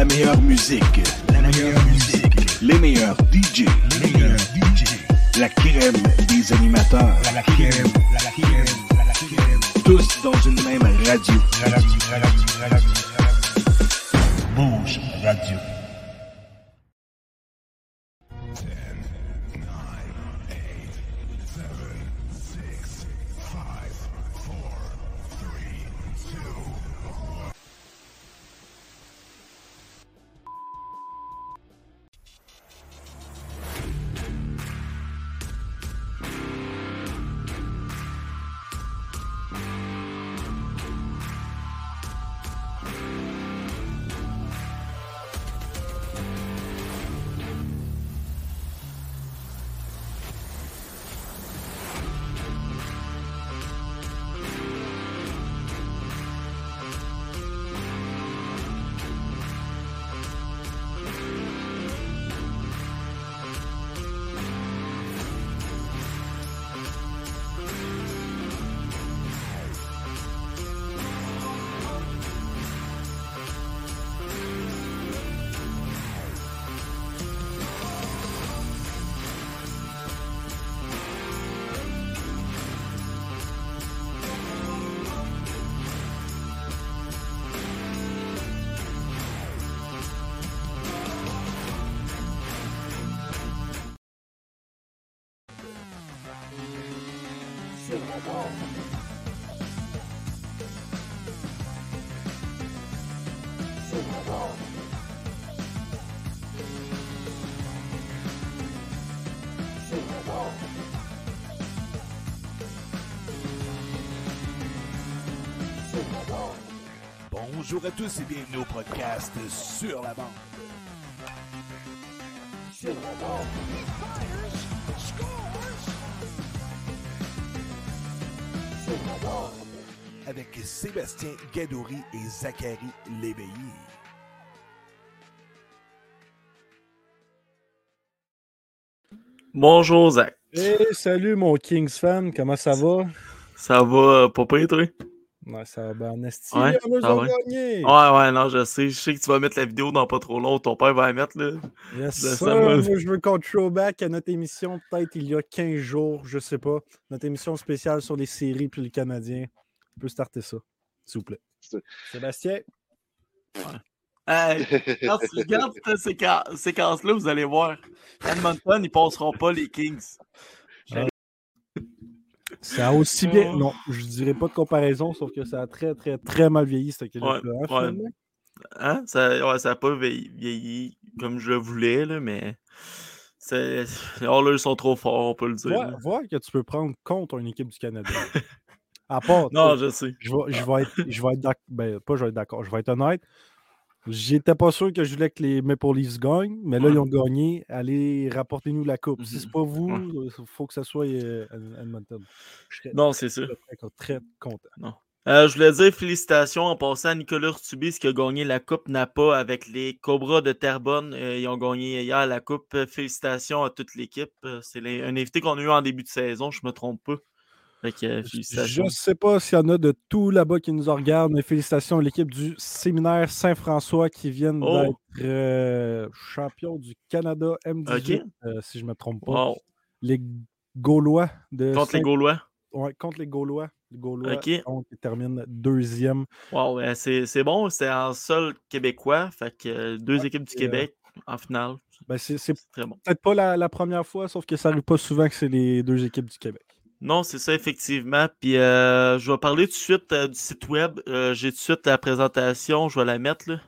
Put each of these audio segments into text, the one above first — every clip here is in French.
La meilleure musique. La meilleure musique. Les meilleurs DJ. Les meilleurs DJ. La crème des animateurs. La crème, la crème, la crème. Tous dans une même radio. Radio, radio, radio. Bouge Radio. Bonjour à tous et bienvenue au podcast Sur la bande. Sur la bande. Sur la bande. Avec Sébastien Gadouri et Zachary Léveillé. Bonjour Zach. Hey, salut mon Kings fan, comment ça va? Ça va pas pire, toi? Ouais, ça va bien en esti, Ouais, on gagné! Ouais, ouais, non, je sais. Je sais que tu vas mettre la vidéo dans pas trop long. Ton père va la mettre, là. Yes, Ça. Moi, je veux qu'on throwback à notre émission, peut-être il y a 15 jours, je sais pas. Notre émission spéciale sur les séries puis les Canadiens. On peut starter ça, s'il vous plaît. Sébastien? Hey, quand tu regardes cette séquence- séquence-là, vous allez voir. Edmonton, ils passeront pas les Kings. Ça a aussi bien. Non, je dirais pas de comparaison, sauf que ça a très, très, très mal vieilli, cette. Ouais, ouais. Hein? Ça, ouais, ça a pas vieilli, comme je le voulais, là, mais. Oh là, ils sont trop forts, on peut le dire. Vois, vois que tu peux prendre contre une équipe du Canada. À part, Non, je sais. je vais, je vais être, je vais être d'accord. Ben, pas je vais être d'accord, je vais être honnête. J'étais pas sûr que je voulais que les Maple Leafs gagnent, mais là, Ouais. ils ont gagné. Allez, rapportez-nous la coupe. Si Mhm. c'est pas vous, Ouais. il faut que ça soit euh, Ed- Edmonton. Serais Non, c'est ça. très, très, très content. Euh, je voulais dire félicitations en passant à Nicolas Urtubis qui a gagné la Coupe Napa avec les Cobras de Terrebonne. Euh, ils ont gagné hier la Coupe. Euh, Félicitations à toute l'équipe. Euh, C'est un invité qu'on a eu en début de saison, je me trompe pas. Fait que, Je ne sais pas s'il y en a de tout là-bas qui nous regardent, mais félicitations à l'équipe du séminaire Saint-François qui viennent Oh. d'être euh, champions du Canada M18, euh, si je ne me trompe pas. Wow. Les Gaulois de Contre les Gaulois? Ouais, contre les Gaulois. Les Gaulois Ok. donc, ils terminent deuxième. Wow, ouais, c'est bon. C'est en sol québécois. Fait que euh, deux équipes du Québec en finale. Ben, c'est bon. peut-être pas la, la première fois, sauf que ça n'arrive pas souvent que c'est les deux équipes du Québec. Non, c'est ça, effectivement. Puis euh, je vais parler tout de suite euh, du site web. Euh, J'ai tout de suite la présentation, je vais la mettre là.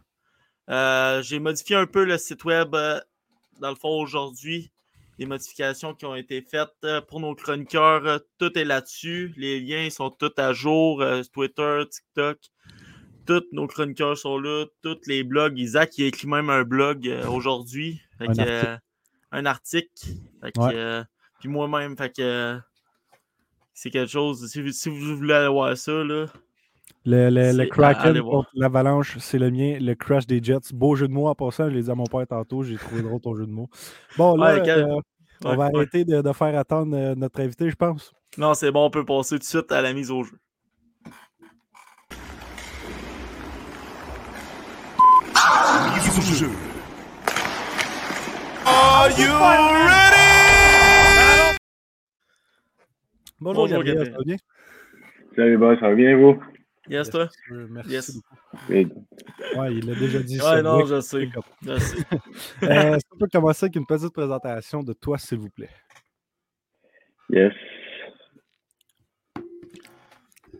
Euh, J'ai modifié un peu le site web dans le fond aujourd'hui. Les modifications qui ont été faites pour nos chroniqueurs, tout est là-dessus. Les liens sont tous à jour. Twitter, TikTok. Tous nos chroniqueurs sont là. Tous les blogs. Isaac, il a écrit même un blog aujourd'hui. Un article. un article. Fait que, Ouais. puis moi-même, fait que c'est quelque chose. Si, vous- si vous voulez aller voir ça, là. Le, le, le Kraken contre l'Avalanche, c'est le mien. Le Crash des Jets. Beau jeu de mots en passant. Je l'ai dit à mon père tantôt. J'ai trouvé drôle ton jeu de mots. Bon, là, Ouais, euh, on Ouais, va ouais. arrêter de, de faire attendre euh, notre invité, je pense. Non, c'est bon, on peut passer tout de suite à la mise au jeu. du jeu. Are you ready? Bonjour, Bonjour, Gabriel, Gabriel. ça va bien? Salut, boss, ça va bien, vous? Yes, toi? Merci. Yes. Oui. Ouais, il l'a déjà dit. Ouais, ça, non, je sais. Je sais. Euh, Est-ce qu'on peut commencer avec une petite présentation de toi, s'il vous plaît? Yes.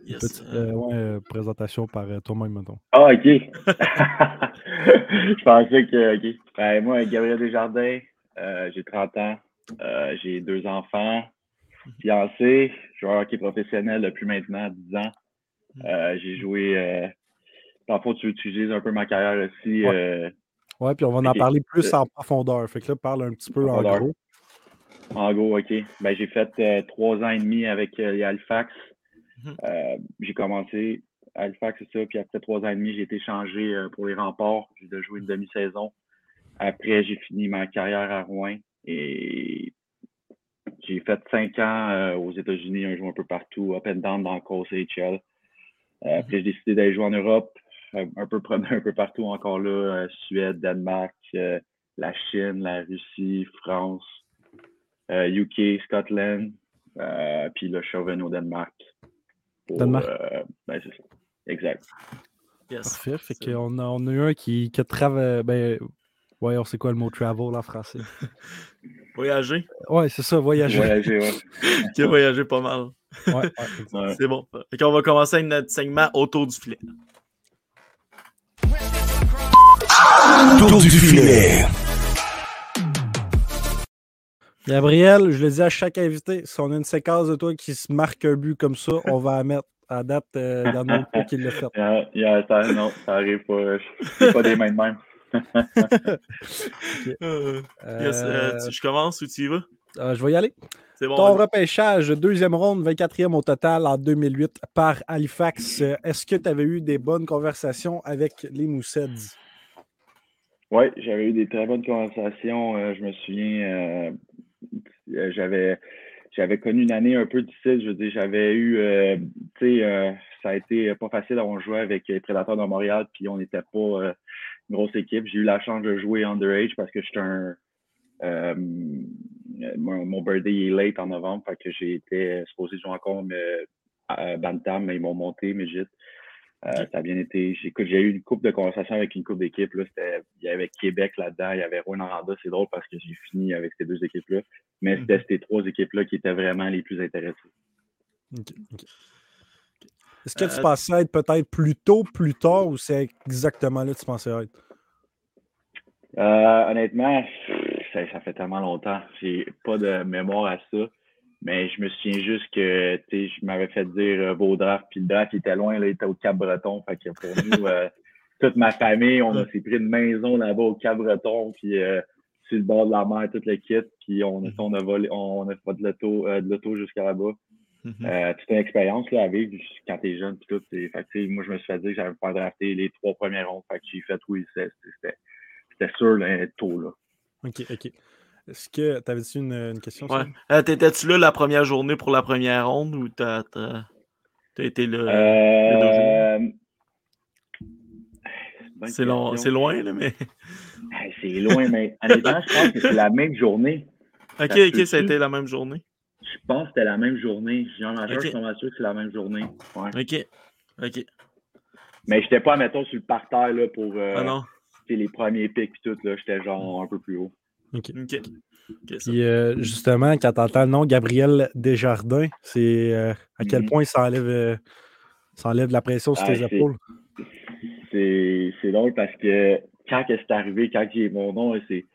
Yes. Petite, euh, euh, ouais, euh, présentation par euh, toi-même, mettons. Ah, OK. Je pensais que, OK. Ben, moi, Gabriel Desjardins, euh, j'ai 30 ans. Euh, j'ai deux enfants. Fiancé. Joueur hockey professionnel depuis maintenant 10 ans. Euh, j'ai joué... Euh, le fond, tu utilises un peu ma carrière aussi. Ouais. euh, Ouais, puis on va en parler plus Euh, en profondeur. Fait que là, parle un petit peu en gros. En gros, OK. Ben, j'ai fait euh, trois ans et demi avec euh, les Halifax. Mhm. Euh, j'ai commencé à Halifax, c'est ça. Puis après trois ans et demi, j'ai été changé euh, pour les remparts. J'ai jouer une demi-saison. Après, j'ai fini ma carrière à Rouen et j'ai fait cinq ans euh, aux États-Unis, un jour un peu partout, up and down dans le course AHL. Euh, Puis j'ai décidé d'aller jouer en Europe, un un peu promener un peu partout encore là, euh, Suède, Danemark, euh, la Chine, la Russie, France, euh, UK, Scotland, euh, puis là, je suis revenu au Danemark. Pour, Danemark. euh, ben, c'est ça. Exact. yes. Parfait. Fait C'est- qu'on a, on a eu un qui, qui a travaillé. Ben, ouais, on sait quoi le mot travel en français? Voyager. Ouais, c'est ça, voyager. Voyager, ouais. Qui a voyagé pas mal. Ouais, ouais, exact. Ouais. C'est bon. Fait qu'on va commencer avec notre segment autour du filet. Tour du filet. Gabriel, je le dis à chaque invité, si on a une séquence de toi qui se marque un but comme ça, on va la mettre à date euh, dans nos cas qu'il l'a fait. Yeah, yeah, ça, non, ça arrive pas. Je suis pas des mains de même. Euh, yes, euh, Euh, tu- je commence ou tu y vas? euh, je vais y aller. C'est bon. Ton repêchage, deuxième ronde, 24e au total en 2008 par Halifax. Est-ce que tu avais eu des bonnes conversations avec les Mousseds? Oui, j'avais eu des très bonnes conversations. Euh, je me souviens, j'avais j'avais connu une année un peu difficile. Je veux dire, j'avais eu, euh, tu sais, euh, ça a été pas facile. On jouait avec les Prédateurs de Montréal, puis on n'était pas euh, grosse équipe. J'ai eu la chance de jouer underage parce que j'étais un. euh, mon, mon birthday est late en novembre, fait que j'ai été supposé jouer encore mais, à Bantam, mais ils m'ont monté, mais juste. Euh, ça a bien été. J'ai eu une coupe de conversation avec une coupe c'était, il y avait Québec là-dedans, il y avait Rouen Aranda. C'est drôle parce que j'ai fini avec ces deux équipes-là. Mais c'était ces trois équipes-là qui étaient vraiment les plus intéressées. Est-ce que tu Euh, pensais être peut-être plus tôt, plus tard, ou c'est exactement là que tu pensais être? Euh, honnêtement, ça, ça fait tellement longtemps. J'ai pas de mémoire à ça. Mais je me souviens juste que je m'avais fait dire euh, vos drafts, puis le draft il était loin, là, il était au Cap-Breton. Fait que pour nous, euh, toute ma famille, on s'est pris une maison là-bas au Cap-Breton, puis euh, sur le bord de la mer, toute le kit, puis on, a- on a volé, on a fait de l'auto, de l'auto jusqu'à là-bas. Mhm. Euh, toute une expérience là, à vivre quand t'es jeune puis tout. c'est- Fait que, moi, je me suis fait dire que j'avais pas drafté les trois premières rondes. Fait que j'ai fait oui, c'était sûr là, tôt là. Ok, ok. Est-ce que tu avais-tu une, une question? Ouais. Euh, T'étais-tu là la première journée pour la première ronde ou t'as été là? Euh, c'est long, question. c'est loin, là, mais. C'est loin, mais honnêtement, je pense que c'est la même journée. Ok, ok, ça a été la même journée. Je pense que c'était la même journée. Junior majeur, Ok. je suis pas sûr que c'est la même journée. Ouais. Ok. Ok. Mais j'étais pas, mettons, sur le parterre là, pour euh, Ah non. les premiers pics et tout. là. J'étais genre un peu plus haut. Ok. Ok. Ok, ça- Puis euh, justement, quand tu entends le nom Gabriel Desjardins, c'est euh, à quel Mhm. point ça enlève, euh, ça enlève de la pression sur Ah, tes épaules? c'est c'est drôle parce que quand c'est arrivé, quand j'ai mon nom, c'est.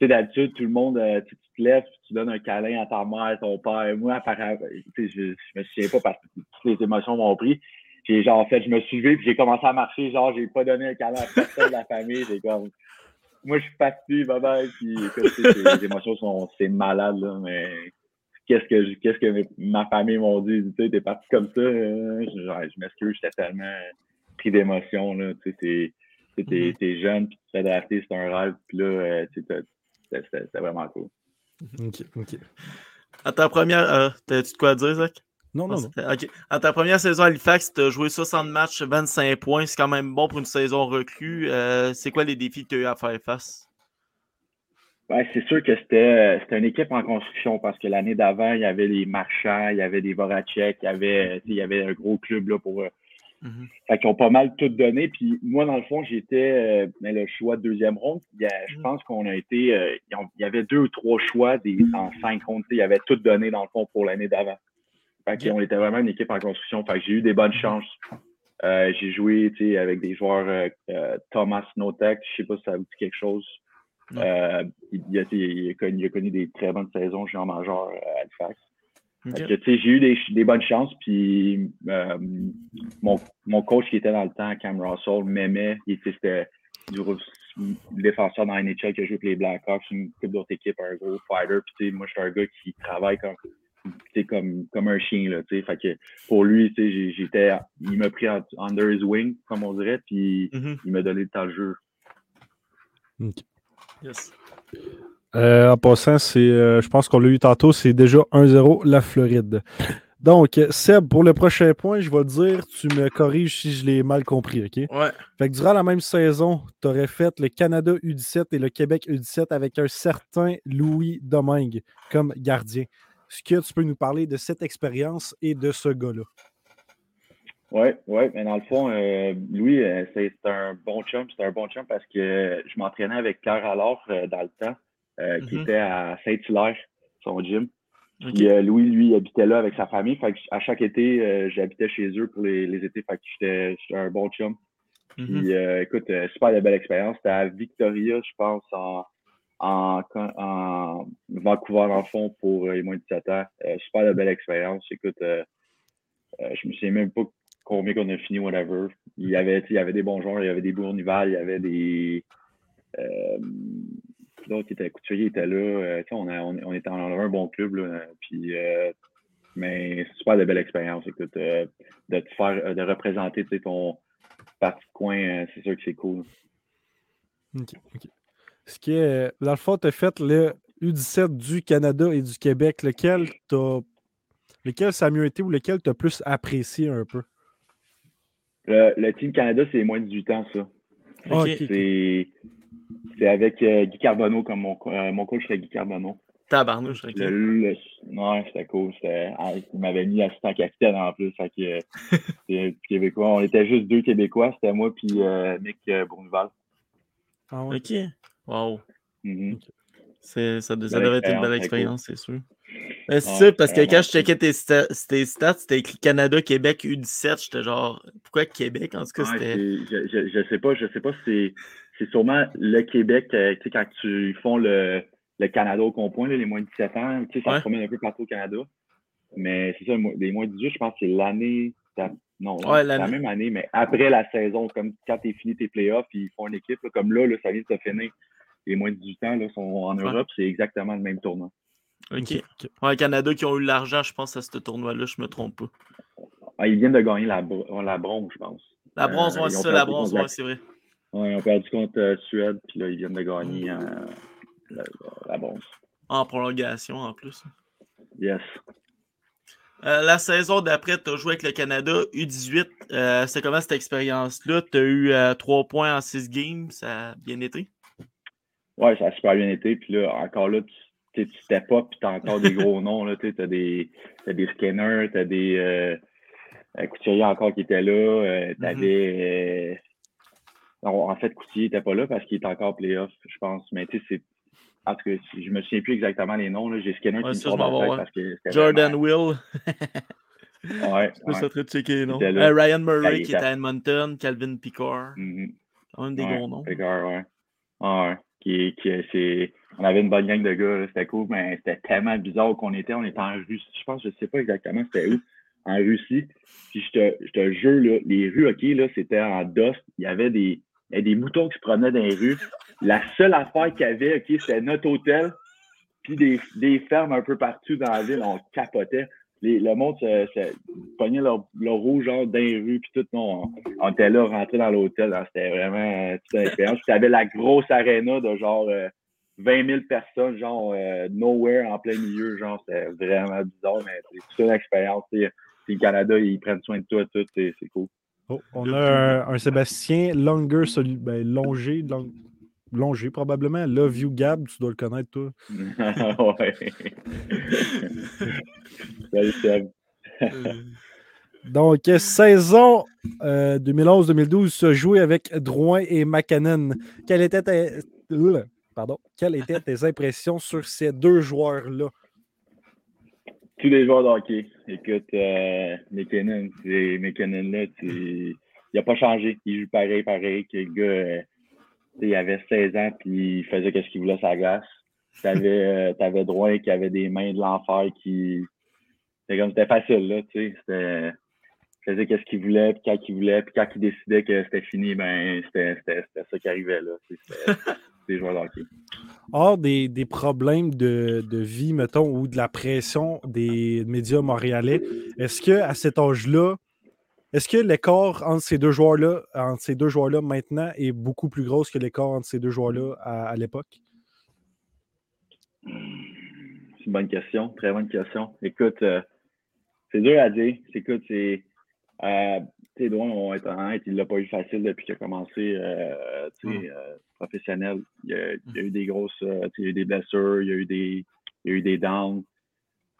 Tu sais, d'habitude, tout le monde, euh, tu, tu te lèves, tu donnes un câlin à ta mère, ton père. Moi, apparemment, tu sais, je, je me souviens pas parce que toutes les émotions m'ont pris. J'ai genre, en fait, je me suis levé, puis j'ai commencé à marcher. Genre, j'ai pas donné un câlin à personne de la famille. J'ai comme. Moi, je suis parti, bye bye. Puis, écoute, les émotions sont. C'est malade, là, mais. Qu'est-ce que, qu'est-ce que ma famille m'ont dit? Tu sais, t'es parti comme ça. euh, genre, je m'excuse, j'étais tellement pris d'émotion, là. Tu sais, t'es- sais, t'es, jeune, puis tu fais drafter, c'est un rêve. Puis là, euh, tu sais, t'as- c'était, vraiment cool. Ok, ok. À ta première. Euh, T'as-tu de quoi à dire, Zach? Non, non, non. OK. En ta première saison à Halifax, tu as joué 60 matchs, 25 points. C'est quand même bon pour une saison reclue. Euh, c'est quoi les défis que tu as eu à faire face? Ouais, c'est sûr que c'était une équipe en construction parce que l'année d'avant, il y avait les marchands, il y avait des Voracek, il y avait, il y avait un gros club là, pour. Mm Fait ont pas mal tout donné. Puis moi, dans le fond, j'étais euh, le choix de deuxième ronde. je mm. pense qu'on a été. Euh, il y avait deux ou trois choix des, en cinq rondes. Il y avait tout donné dans le fond pour l'année d'avant. Fait on était vraiment une équipe en construction. Fait que j'ai eu des bonnes mm-hmm. chances. Euh, j'ai joué avec des joueurs Thomas Notek, je sais pas si ça vous dit quelque chose. Euh, il, a, il, a connu, il, a connu, des très bonnes saisons en majeur euh, à Halifax. J'ai eu des, des, bonnes chances, puis euh, mon, mon, coach qui était dans le temps, Cam Russell, m'aimait. C'était du défenseur dans la NHL qui a joué avec les Blackhawks, une couple d'autres équipes, un gros fighter. Puis moi, je suis un gars qui travaille comme, comme, comme un chien. Là, fait que pour lui, j'étais, il m'a pris under his wing, comme on dirait, puis mm-hmm. il m'a donné le temps de jeu. Yes. Euh, en passant, c'est, euh, je pense qu'on l'a eu tantôt, c'est déjà 1-0 la Floride. Donc, Seb, pour le prochain point, je vais te dire, tu me corriges si je l'ai mal compris, OK? Ouais. Fait que durant la même saison, tu aurais fait le Canada U17 et le Québec U17 avec un certain Louis Domingue comme gardien. Est-ce que tu peux nous parler de cette expérience et de ce gars-là? Oui, oui, mais dans le fond, euh, Louis, euh, c'est un bon chum. C'est un bon chum parce que je m'entraînais avec Claire alors euh, dans le temps, qui mm-hmm. était à Saint-Hilaire, son gym. Puis Louis, lui, habitait là avec sa famille. Fait que à chaque été, j'habitais chez eux pour les, les étés. Fait que j'étais un bon chum. Puis mm-hmm. écoute, super de belle expérience. C'était à Victoria, je pense, en, en, en, Vancouver, le fond, pour les moins de 17 ans. super de belle expérience. Écoute, je me souviens même pas combien qu'on a fini, whatever. Il y avait, il y avait des bons joueurs, il y avait des Bournival, il y avait des. D'autres qui étaient couturiers étaient là. Euh, on, on, était dans un bon club. Là, puis, euh, mais c'est super de belle expérience. Écoute, euh, de te faire, de représenter ton parti de coin, c'est sûr que c'est cool. OK. OK. Ce qui est, dans le fond, tu as fait le U17 du Canada et du Québec. Lequel t'as lequel ça a mieux été ou lequel tu as plus apprécié un peu? Le, Team Canada, c'est moins de 18 ans, ça. C'est avec euh, Guy Carbonneau comme mon, euh, mon coach, c'était Guy Carbonneau. Tabarnouche, ok. Le, non, c'était cool. Ah, il m'avait mis assistant capitaine en plus. Fait que, Québécois. On était juste deux Québécois. C'était moi et euh, Nick Bourneval. Ah Ok. Wow. Mm-hmm. Ça, devait être une belle expérience, c'est sûr. C'est ça, parce que quand je checkais tes, stats, c'était écrit Canada, Québec, U17. J'étais genre, pourquoi Québec? En tout cas, c'était. Je, je, je, sais pas, je sais pas si c'est sûrement le Québec, euh, tu sais, quand tu font le, le Canada au compoint, les moins de 17 ans, tu sais, ça se promène un peu partout au Canada. Mais c'est ça, les moins de 18, je pense que c'est l'année. Non, c'est la même année, mais après la saison, comme quand tu fini tes playoffs, ils font une équipe, comme là, là, ça vient de se finir. Les moins de 18 ans là, sont en Europe, c'est exactement le même tournoi. OK. Ouais, Canada qui ont eu l'argent, je pense, à ce tournoi-là, je me trompe pas. Ah, ils viennent de gagner la, la bronze, je pense. La bronze, euh, c'est ça, la bronze, ouais, c'est vrai. Ouais, ils ont perdu contre euh, Suède, puis là, ils viennent de gagner euh, la, bronze. En prolongation, en plus. Yes. la saison d'après, tu as joué avec le Canada U18. c'est comment cette expérience-là? Tu as eu 3 points en 6 games. Ça a bien été? Ouais, ça a super bien été. Puis là, encore là, tu step up, puis tu as encore des gros noms. Tu as des, as des Skinner, tu as des euh, Couturier encore qui était là. Euh, tu avais. Mm-hmm. Euh, en fait, Couturier n'était pas là parce qu'il est encore playoff, je pense. Mais tu sais, c'est. En tout cas, je me souviens plus exactement les noms. J'ai la tête parce que Jordan Will. ouais. Je ouais. te checker les noms. Ryan Murray qui était à Edmonton, Calvin Picard. Mm -hmm. Quand même des ouais, gros noms. Picard, ouais. ouais. Qui, qui, on avait une bonne gang de gars, c'était cool, mais c'était tellement bizarre qu'on était. On était en Russie. Je pense, je sais pas exactement c'était où. En Russie. Puis je te, je te jure, là, les rues, OK, là, c'était en dust. Il y avait des, des moutons qui se promenaient dans les rues. La seule affaire qu'il y avait, c'était notre hôtel, puis des, des fermes un peu partout dans la ville. On capotait. Les, le monde se, pognait leur, rouge genre dans les rues, puis tout. On, était là, rentré dans l'hôtel. C'était vraiment toute une expérience. Puis tu avais la grosse aréna de genre. Euh, 20 000 personnes, genre, euh, nowhere en plein milieu, genre, c'est vraiment bizarre, mais c'est toute une expérience. C'est le Canada, ils prennent soin de toi, tout, c'est cool. Oh, on a un, Sébastien Longer, ben, Longer, Longer probablement. Love You Gab, tu dois le connaître, toi. ouais. Salut, Seb. Donc, saison 2011-2012 se jouait avec Drouin et McKinnon. Quelle était ta... Pardon. Quelles étaient tes impressions sur ces deux joueurs-là? Tous les joueurs de hockey. Écoute, euh, McKinnon, McKinnon là, il n'a pas changé. Il joue pareil, pareil. Que le gars, euh, il avait 16 ans puis il faisait ce qu'il voulait sa glace. Tu avais, euh, Drouin qui avait des mains de l'enfer qui. C'était comme c'était facile, là, tu sais. C'était faisait qu'est-ce qu'il voulait, puis quand il voulait, puis quand il décidait que c'était fini, ben c'était ça qui arrivait là. Des joueurs de hockey. Hors des, des problèmes de, de, vie, mettons, ou de la pression des médias montréalais, est-ce que à cet âge-là, est-ce que l'écart entre ces deux joueurs-là, entre ces deux joueurs-là maintenant, est beaucoup plus gros que l'écart entre ces deux joueurs-là à, l'époque? C'est une bonne question, très bonne question. Écoute, euh, c'est dur à dire. Écoute, c'est euh, tu sais, on être honnête, il l'a pas eu facile depuis qu'il a commencé euh, euh, professionnel. Il y, a, eu des grosses, il y a eu des blessures, il y a eu des, il y a eu des downs.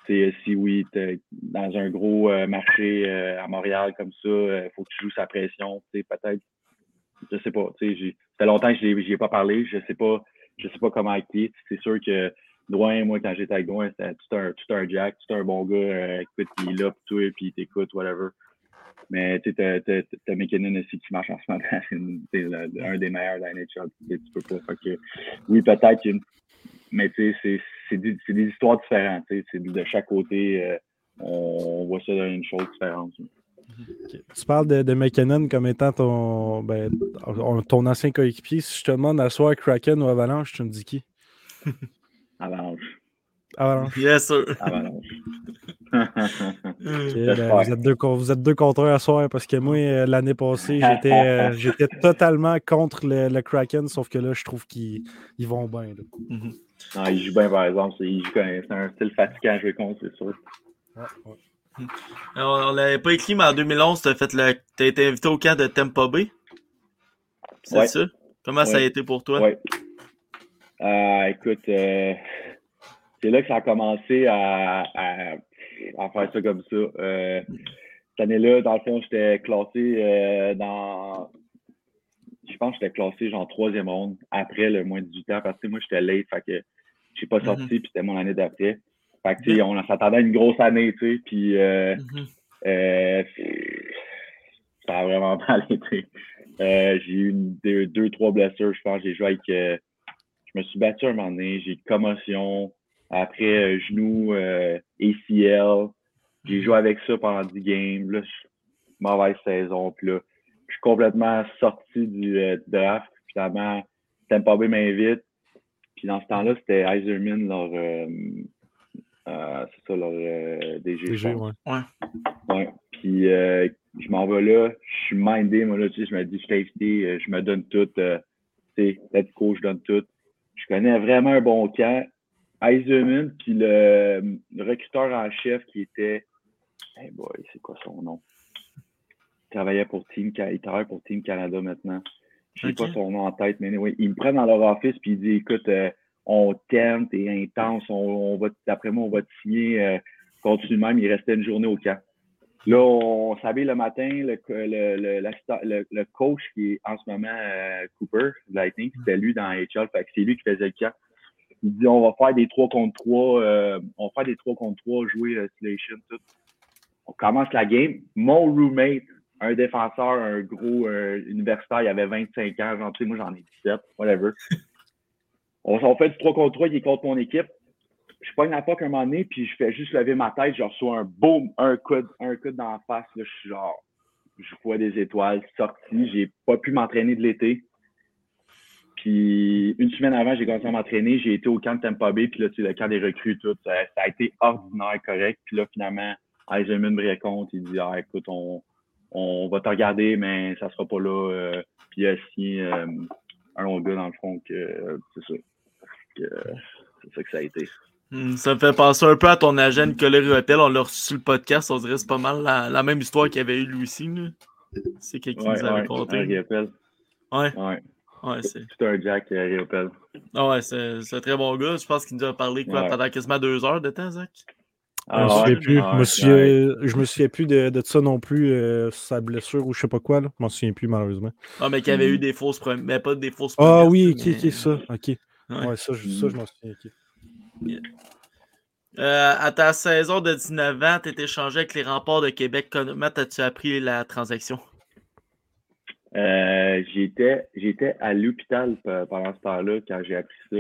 si oui, dans un gros marché à Montréal comme ça, il faut que tu joues sa pression. Peut-être, je sais pas. Ça fait longtemps que je n'y ai pas parlé. Je sais pas, je sais pas comment acter. C'est sûr que Drouin, moi, quand j'étais avec Drouin, c'était tout un, tout un Jack, tout un bon gars. écoute, il est là pour toi, puis il t'écoute, whatever. Mais tu t'as McKinnon aussi qui marche en ce moment. C'est un des meilleurs de la NHL. Tu peux pas. que, oui, peut-être. Mais tu sais, c'est des, des, histoires différentes. C'est de chaque côté, euh, on, voit ça dans une chose différente. Tu parles de, de, McKinnon comme étant ton, ben, ton ancien coéquipier. Si je te demande à soir Kraken ou Avalanche, tu me dis qui? Avalanche. Avalanche. Yes, sir. Avalanche. Ben, vous, êtes deux, vous êtes deux contre un à soir parce que moi, euh, l'année passée, j'étais, euh, j'étais totalement contre le, Kraken, sauf que là, je trouve qu'ils vont bien. Mm-hmm. Non, ils jouent bien, par exemple. C'est un style fatigant à jouer contre, c'est sûr. On l'avait pas écrit, mais en 2011, tu as, le... été invité au camp de Tampa Bay. C'est ça? Comment ça a été pour toi? Oui. Euh, écoute, c'est là que ça a commencé à, faire ça comme ça. Euh, cette année-là, dans le fond, j'étais classé euh, dans. Je pense que j'étais classé genre troisième ronde après le moins de 18 ans parce que moi j'étais late, fait que j'ai pas sorti, mm-hmm. puis c'était mon année d'après. Fait que, sais, on s'attendait à une grosse année, tu sais, puis euh, mm-hmm. ça a vraiment mal été. j'ai eu deux, trois blessures, je pense. J'ai joué avec. je me suis battu un moment donné, j'ai eu une commotion. Après, euh, genou, euh, ACL. J'ai joué avec ça pendant 10 games. Là, mauvaise saison. Puis là, je suis complètement sorti du euh, draft. Finalement, Tampa Bay m'invite. Puis dans ce temps-là, c'était Eiserman, leur. Euh, c'est ça, leur DG. DG ouais. ouais. Ouais. Puis je m'en vais là. Je suis mindé, moi, là, tu sais, je me dis, safety, je me donne tout. tu sais, let's go, je donne tout. Je connais vraiment un bon camp. Eisenman, puis le, recruteur en chef qui était. Hey boy, c'est quoi son nom? Il travaillait pour Team, il travaille pour Team Canada maintenant. Je sais pas son nom en tête, mais anyway, ils me prennent dans leur office puis ils disent écoute, euh, on t'aime, t'es intense, on, va d'après moi, on va te signer. Euh, continue même, il restait une journée au camp. Là, on s'habille le matin, le, le, le, coach qui est en ce moment euh, Cooper, Lightning, c'était lui dans HL, fait que c'est lui qui faisait le camp. Il dit on va faire des 3 contre 3, euh, on va faire des 3 contre 3, jouer euh, Slation, tout. On commence la game. Mon roommate, un défenseur, un gros euh, universitaire, il avait 25 ans, genre, tu sais, moi j'en ai 17, whatever. on, on fait du 3 contre 3, il est contre mon équipe. Je pogne la POC un moment donné, puis je fais juste lever ma tête, je reçois un boom, un coup, un coup dans la face, là, je suis genre, je vois des étoiles sorties, j'ai pas pu m'entraîner de l'été. Puis une semaine avant, j'ai commencé à m'entraîner. J'ai été au camp de Tampa Bay, puis là, tu sais, le camp des recrues, tout. Ça, a été ordinaire, correct. Puis là, finalement, Eisenman me raconte, il dit Ah, écoute, on, on va te regarder, mais ça sera pas là. Euh, puis il a signé euh, un autre gars dans le fond que c'est ça. été. Hmm, ça me fait penser un peu à ton agent Nicolas Rueppel. On l'a reçu sur le podcast. On dirait que c'est pas mal la, même histoire qu'il y avait eu lui aussi. C'est quelqu'un qui nous avait raconté. Ouais. ouais. Ouais, c'est tout un Jack Riopel. Ah ouais, c'est un très bon gars. Je pense qu'il nous a parlé quoi, pendant quasiment deux heures de temps, Zach? Ah, je, me plus. je, me souviens, je me souviens plus de, de ça non plus, euh, sa blessure ou je sais pas quoi. Là. Je m'en souviens plus malheureusement. Ah, mais qu'il y avait eu des fausses premières. Mais pas des fausses Ah oui, ok, ok, ça. Ok. Ouais, ça, je, ça, je m'en souviens. Euh, à ta saison de 19 ans, tu étais échangé avec les remparts de Québec. Comment as-tu appris la transaction? Euh, j'étais, j'étais à l'hôpital pendant ce temps-là quand j'ai appris ça.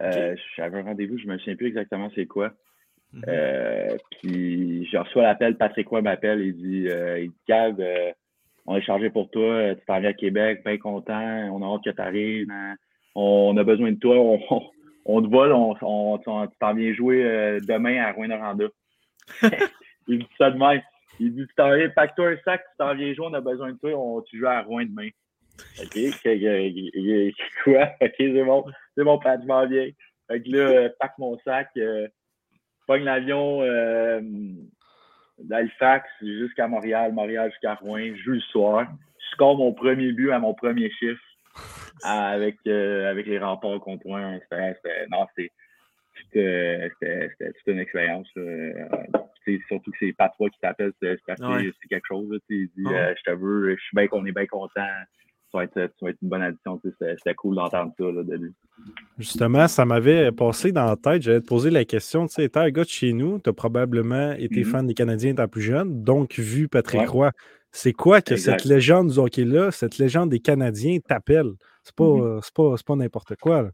Euh, j'avais un rendez-vous, je me souviens plus exactement c'est quoi. Mhm. Euh, puis je reçois l'appel, Patrick Roy m'appelle, il dit, il dit Gab, on est chargé pour toi, tu t'en viens à Québec, bien content, on a hâte que tu arrives, hein. on a besoin de toi, on, te vole, on, on, tu t'en viens jouer demain à Rouen-Noranda. il dit ça demain. Il dit, tu t'en pack-toi un sac, tu t'en viens jouer, on a besoin de toi, on, tu joues à Rouen demain. OK? Quoi? OK, c'est bon. C'est bon, Pat, je m'en viens. Fait que là, euh, pack mon sac, euh, pogne l'avion euh, d'Halifax jusqu'à Montréal, Montréal jusqu'à Rouen, je joue le soir. Je score mon premier but à mon premier chiffre avec, euh, avec les remparts contre. C'était, non, c'était, c'était, une expérience surtout que c'est pas toi qui t'appelle, c'est quelque chose. il dit euh, Je te veux, je suis bien qu'on est bien content. Ça va, être, une bonne addition. C'était cool d'entendre ça là, de lui. Justement, ça m'avait passé dans la tête. J'allais te poser la question. Tu sais, un gars de chez nous, tu as probablement été mm-hmm. fan des Canadiens étant plus jeune, donc vu Patrick Roy. C'est quoi que cette légende du hockey-là, cette légende des Canadiens t'appelle? C'est pas, mm-hmm. pas, pas n'importe quoi.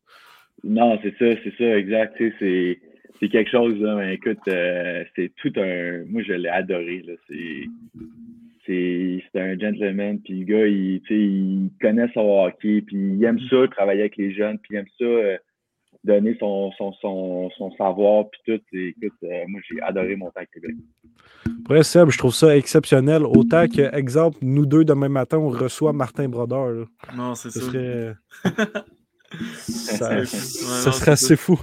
Non, c'est ça, c'est ça, exact. C'est c'est quelque chose, là, mais écoute, euh, c'est tout un. Moi, je l'ai adoré. Là. C'est, c'est, un gentleman, puis le gars, il, il connaît son hockey, puis il aime ça, travailler avec les jeunes, puis il aime ça, euh, donner son, son, son, son, savoir, puis tout. écoute, euh, moi, j'ai adoré mon temps à Québec. Après, Seb, je trouve ça exceptionnel. Autant que, exemple, nous deux, demain matin, on reçoit Martin Brodeur. Non, c'est ça. Serait... Ça, serait assez fou.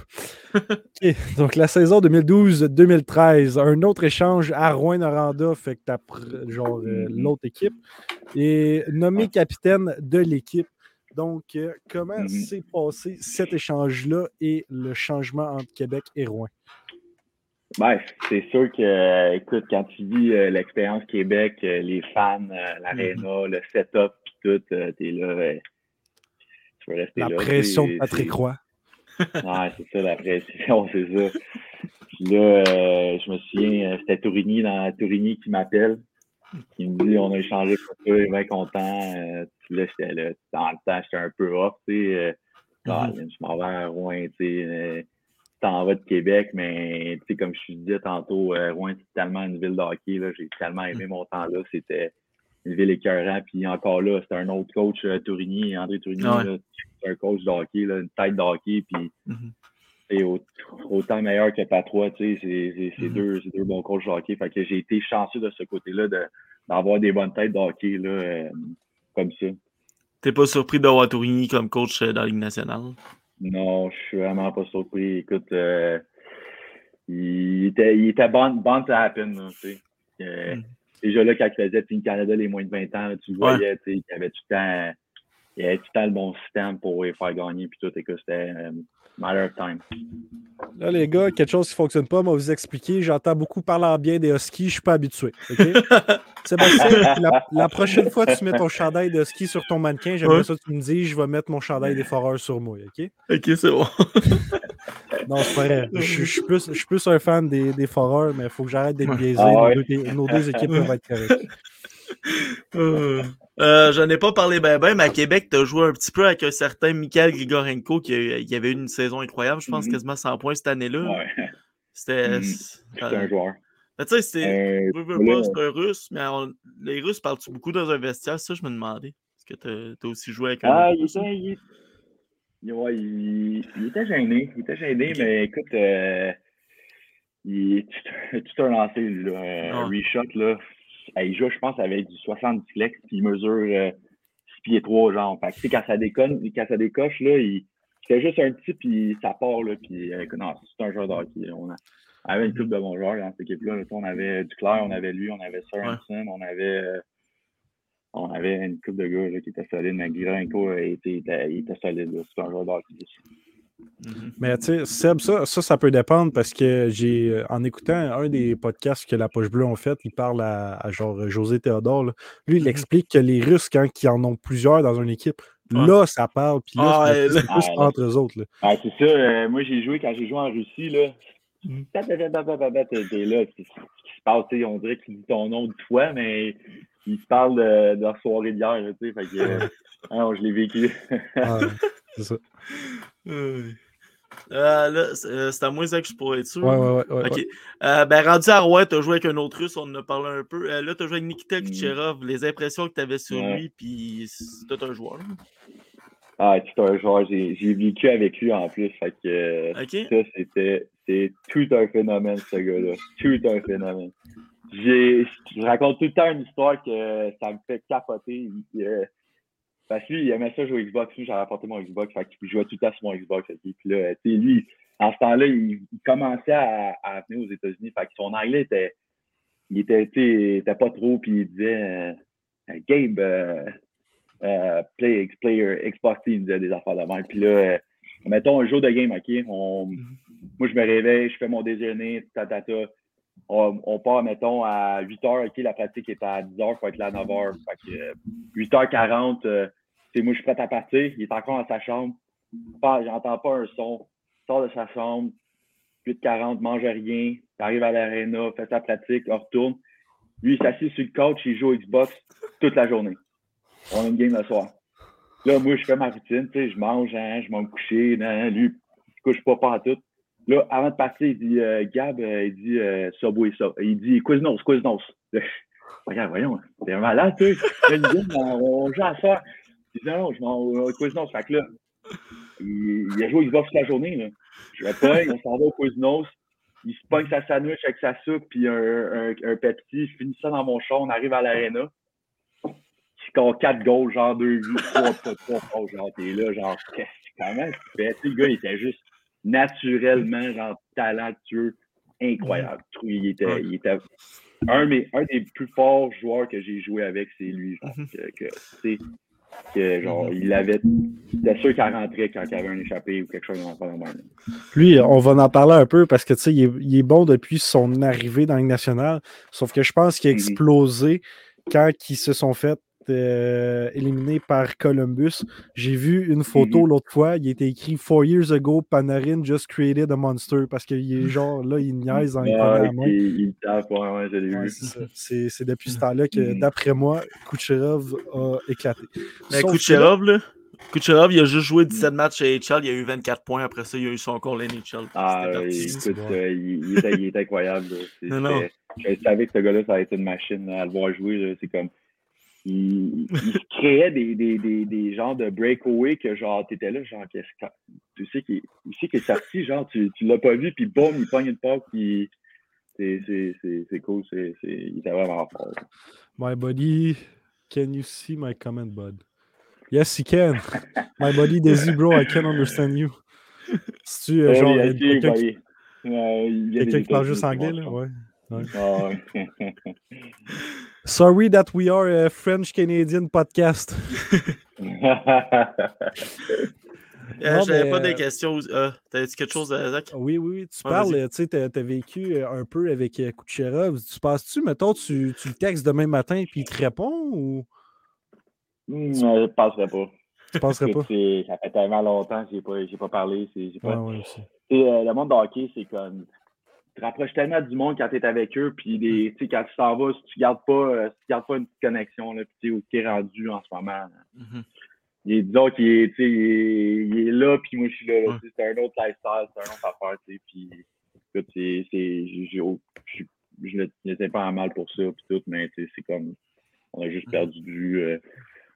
Donc, la saison 2012-2013, un autre échange à Rouen-Noranda, fait que tu genre euh, l'autre équipe, et nommé capitaine de l'équipe. Donc, euh, comment mm-hmm. s'est passé cet échange-là et le changement entre Québec et Rouen? Ben, c'est sûr que, écoute, quand tu dis euh, l'expérience Québec, les fans, l'aréna, mm-hmm. le setup, puis tout, t'es là la pression de Patrick Roy. Ouais, c'est ça, la pression, c'est ça. Puis là, euh, je me souviens, euh, c'était Tourigny dans Tourigny qui m'appelle. qui me dit on a échangé pour toi, il est bien content. Euh, puis là, j'étais là, dans le temps, j'étais un peu off, tu sais. Mm-hmm. Je m'en vais à Rouen, tu sais. T'en vas de Québec, mais tu sais, comme je te disais tantôt, Rouen, c'est tellement une ville de hockey, là. J'ai tellement aimé mm. mon temps là. C'était une ville écœurante. Puis encore là, c'était un autre coach, euh, Tourigny, André Tourigny, c'est un coach de hockey, là, une tête de hockey. Puis mm-hmm. autant meilleur que Patrois, tu sais, c'est mm-hmm. deux, deux, bons coachs de hockey. Fait que j'ai été chanceux de ce côté-là d'avoir des bonnes têtes de hockey là, euh, comme ça. T'es pas surpris d'avoir Tourigny comme coach euh, dans la Ligue nationale? Non, je suis vraiment pas surpris. Écoute, il était, il était bon, bon to happen, tu sais. Mm déjà là, quand il faisait Team Canada les moins de 20 ans, tu voyais qu'il y avait tout le temps. Il y avait tout le temps le bon système pour les faire gagner, puis tout, et que c'était euh, matter of time. Là, les gars, quelque chose qui ne fonctionne pas, moi, vous expliquer. J'entends beaucoup parler en bien des Huskies, je ne suis pas habitué. Sébastien, la, la, prochaine fois que tu mets ton chandail de ski sur ton mannequin, j'aimerais ça que tu me dises je vais mettre mon chandail des foreurs sur moi, OK? OK, c'est bon. non, c'est pas vrai. Je, suis plus, je suis plus un fan des, des foreurs, mais il faut que j'arrête d'être biaisé. Ah nos, deux, équipes peuvent être correctes. Euh, euh, J'en ai pas parlé ben ben, mais à Québec, tu as joué un petit peu avec un certain Mikhail Grigorenko qui, a, avait eu une saison incroyable, je pense, mm-hmm. quasiment 100 points cette année-là. Ouais. C'était. Mm-hmm. un joueur. tu sais, c'est euh, un russe, mais les Russes parlent-tu beaucoup dans un vestiaire? Ça, je me demandais. Est-ce que tu as, aussi joué avec un. Ah, il était, il, ouais, il, était gêné. Il était gêné, mais écoute, euh, il est tout, un lancé. Là, un reshot, là, il joue, je pense, avec du 70 flex, puis il mesure 6 euh, pieds 3, genre. Fait que, quand ça déconne, quand ça décoche, là, il, c'était juste un petit, puis ça part, là, puis euh, non, c'est un joueur de hockey. On, avait une coupe de bons joueurs dans cette équipe-là. On avait Duclair, on avait lui, on avait Sorensen, on avait euh, on avait une coupe de gars là, qui était solide, mais Guirenko était, était, était solide. C'est un joueur de hockey. Mm-hmm. Mais tu sais, Seb, ça, ça, ça, peut dépendre parce que j'ai, euh, en écoutant un des podcasts que la Poche Bleue ont fait, il parle à, genre José Théodore. Là. Lui, il mm-hmm. explique que les Russes, quand ils en ont plusieurs dans une équipe, là, ça parle. Puis là, ah, c'est plus entre eux autres. Ah, c'est ça. Euh, moi, j'ai joué quand j'ai joué en Russie. Là. Mm. T'es là. Ce qui se passe, on dirait qu'il dit ton nom de fois, mais il se parle de, de leur soirée d'hier. Fait que, euh, ah, je l'ai vécu. ah, c'est ça. Euh, là, euh, c'est à moi, ça que je pourrais être sûr. Ouais, ouais, ouais. ok. Euh, ben, rendu à Rouen, tu as joué avec un autre russe, on en a parlé un peu. là, tu as joué avec Nikita mm. Kucherov, les impressions que tu avais sur lui, puis c'est tout un joueur. Ah, c'est un joueur. J'ai vécu avec lui en plus. Fait que ça, c'était c'est tout un phénomène, ce gars-là. Tout un phénomène. Je raconte tout le temps une histoire que ça me fait capoter. Parce que lui, il aimait ça jouer Xbox. Lui, j'avais apporté mon Xbox. Fait qu'il jouait tout le temps sur mon Xbox. Puis là, tu sais, lui, en ce temps-là, il, commençait à, à, venir aux États-Unis. Fait que son anglais était. Il était, était pas trop. Puis il disait euh, Gabe, euh, euh, play, player, Xbox, il disait des affaires de même. Puis là, mettons un jour de game, OK? On, moi, je me réveille, je fais mon déjeuner, tatata. On, on, part, mettons, à 8 h, OK, la pratique est à 10 h, il faut être là à 9 h. Fait que 8h40, moi, je suis prêt à partir. Il est encore dans sa chambre. J'entends pas un son. Il sort de sa chambre. 8h40, mange rien. Il arrive à l'aréna, fait sa pratique, on retourne. Lui, il s'assied sur le couch, il joue au Xbox toute la journée. On a une game le soir. Là, moi, je fais ma routine, tu sais, je mange, hein, je m'en coucher, hein, lui, se couche pas pas tout. Là, avant de partir, il dit euh, Gab, euh, il dit euh, Subway ça. Il dit Quiznos, Quiznos. Regarde, voyons, t'es un malade, tu sais. on, joue à soir. Il dit non, je m'en au Quiznos. Fait que là, il, il a joué Xbox toute la journée. Là. Je vais pas, on s'en va au Quiznos. Il se pogne sa sandwich avec sa soupe puis un, un, un Pepsi. Je finis ça dans mon char. On arrive à l'aréna. Il score 4 goals, genre 2 vues, 3 3 Genre, t'es là, genre, qu'est-ce comment tu fais? Tu le gars, il était juste naturellement, genre, talentueux, incroyable. Il était, il était un, mais, un des plus forts joueurs que j'ai joué avec, c'est lui. Genre, que, que que genre, il avait. C'était sûr qu'il rentrait quand il y avait un échappé ou quelque chose dans le même. Lui, on va en parler un peu parce que tu sais, il, il est, bon depuis son arrivée dans le national. Sauf que je pense qu'il a mhm. explosé quand ils se sont fait euh, éliminé par Columbus. J'ai vu une photo mm-hmm. l'autre fois, il était écrit Four years ago, Panarin just created a monster parce qu'il est genre là, il niaise en ah, il, tape, ouais, ouais, C'est depuis ce temps-là que, mm-hmm. d'après moi, Kucherov a éclaté. Mais Kucherov, là, Kucherov, il a juste joué 17 matchs à HL, il a eu 24 points. Après ça, il a eu son encore NHL. Ah, écoute, euh, il, était, il, était, incroyable. Non, non. Je savais que ce gars-là, ça a été une machine à le voir jouer. C'est comme il, il créait des, des, des, des, genres de breakaway que genre, t'étais là, genre, qu'est-ce que tu sais qu'il est sorti, genre, tu, tu l'as pas vu, puis boum, il pogne une porte, puis c'est cool, c'est il était vraiment fort. My body, can you see my comment, bud? Yes, he can. My body, Daisy, bro, I can understand you. Si tu, euh, genre, quelqu'un qui, qui parle juste anglais, là, ouais. ouais. Ah, ouais. Sorry that we are a French-Canadian podcast. Euh, J'avais pas des questions. Euh, T'as dit quelque chose, Zach? Oui, oui, Tu parles, tu sais, tu as, vécu euh, un peu avec Kucherov. Tu passes-tu, mettons, tu, tu le textes demain matin puis il te répond ou? Hmm, je ne passerai pas. Tu passerais pas? Ça fait tellement longtemps que je n'ai pas, pas parlé. Pas... Ouais, le monde de hockey, c'est comme tu te rapproches tellement du monde quand tu es avec eux, puis des, quand tu t'en vas, si tu gardes pas, euh, si tu gardes pas une petite connexion, là, puis où tu es rendu en ce moment. Mm-hmm. Il est, disons qu'il est, il est, là, puis moi je suis là. C'est un autre lifestyle, c'est un autre affaire, puis écoute, c'est, je, je n'étais pas en mal pour ça, puis tout, mais c'est comme, on a juste mm-hmm. perdu de vue. Euh,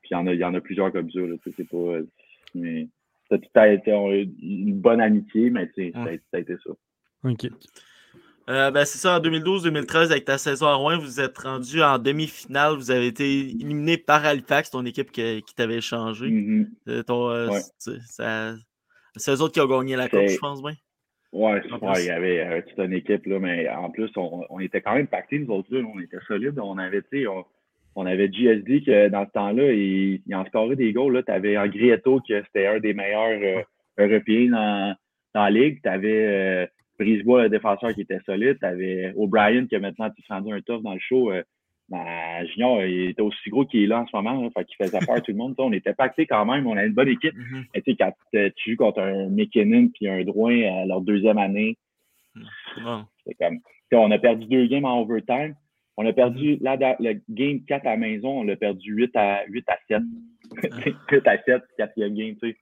puis il y, en a, y en a plusieurs comme ça, là, c'est pas, euh, mais ça a été une bonne amitié, mais ça, ça a été ça. OK. Euh, ben, c'est ça, en 2012-2013, avec ta saison à Rouen, vous êtes rendu en demi-finale. Vous avez été éliminé par Halifax, ton équipe qui, t'avait changé. Mm-hmm. Euh, ton, euh, C'est eux autres qui ont gagné la coupe, je pense bien. Ouais, ouais, il y avait euh, toute une équipe, là, mais en plus, on, on était quand même pactés, nous autres, là, on était solides. On avait, on, on avait GSD que dans ce temps-là, il, il en scorait des goals. Tu avais Angrietto, que c'était un des meilleurs Européens dans, dans la ligue. Tu avais Brisebois, le défenseur qui était solide. Tu avais O'Brien, qui a maintenant rendu un tough dans le show. Euh, ben, Junior, il était aussi gros qu'il est là en ce moment. Là, fait qu'il faisait peur à tout le monde. On était pactés quand même. On avait une bonne équipe. Mais tu sais, quand euh, tu joues contre un McKinnon puis un Drouin à leur deuxième année, Bon. c'est comme. On a perdu deux games en overtime. On a perdu là, dans le game 4 à la maison, on l'a perdu 8 à 8 à 7. 8 à 7, quatrième game, tu sais.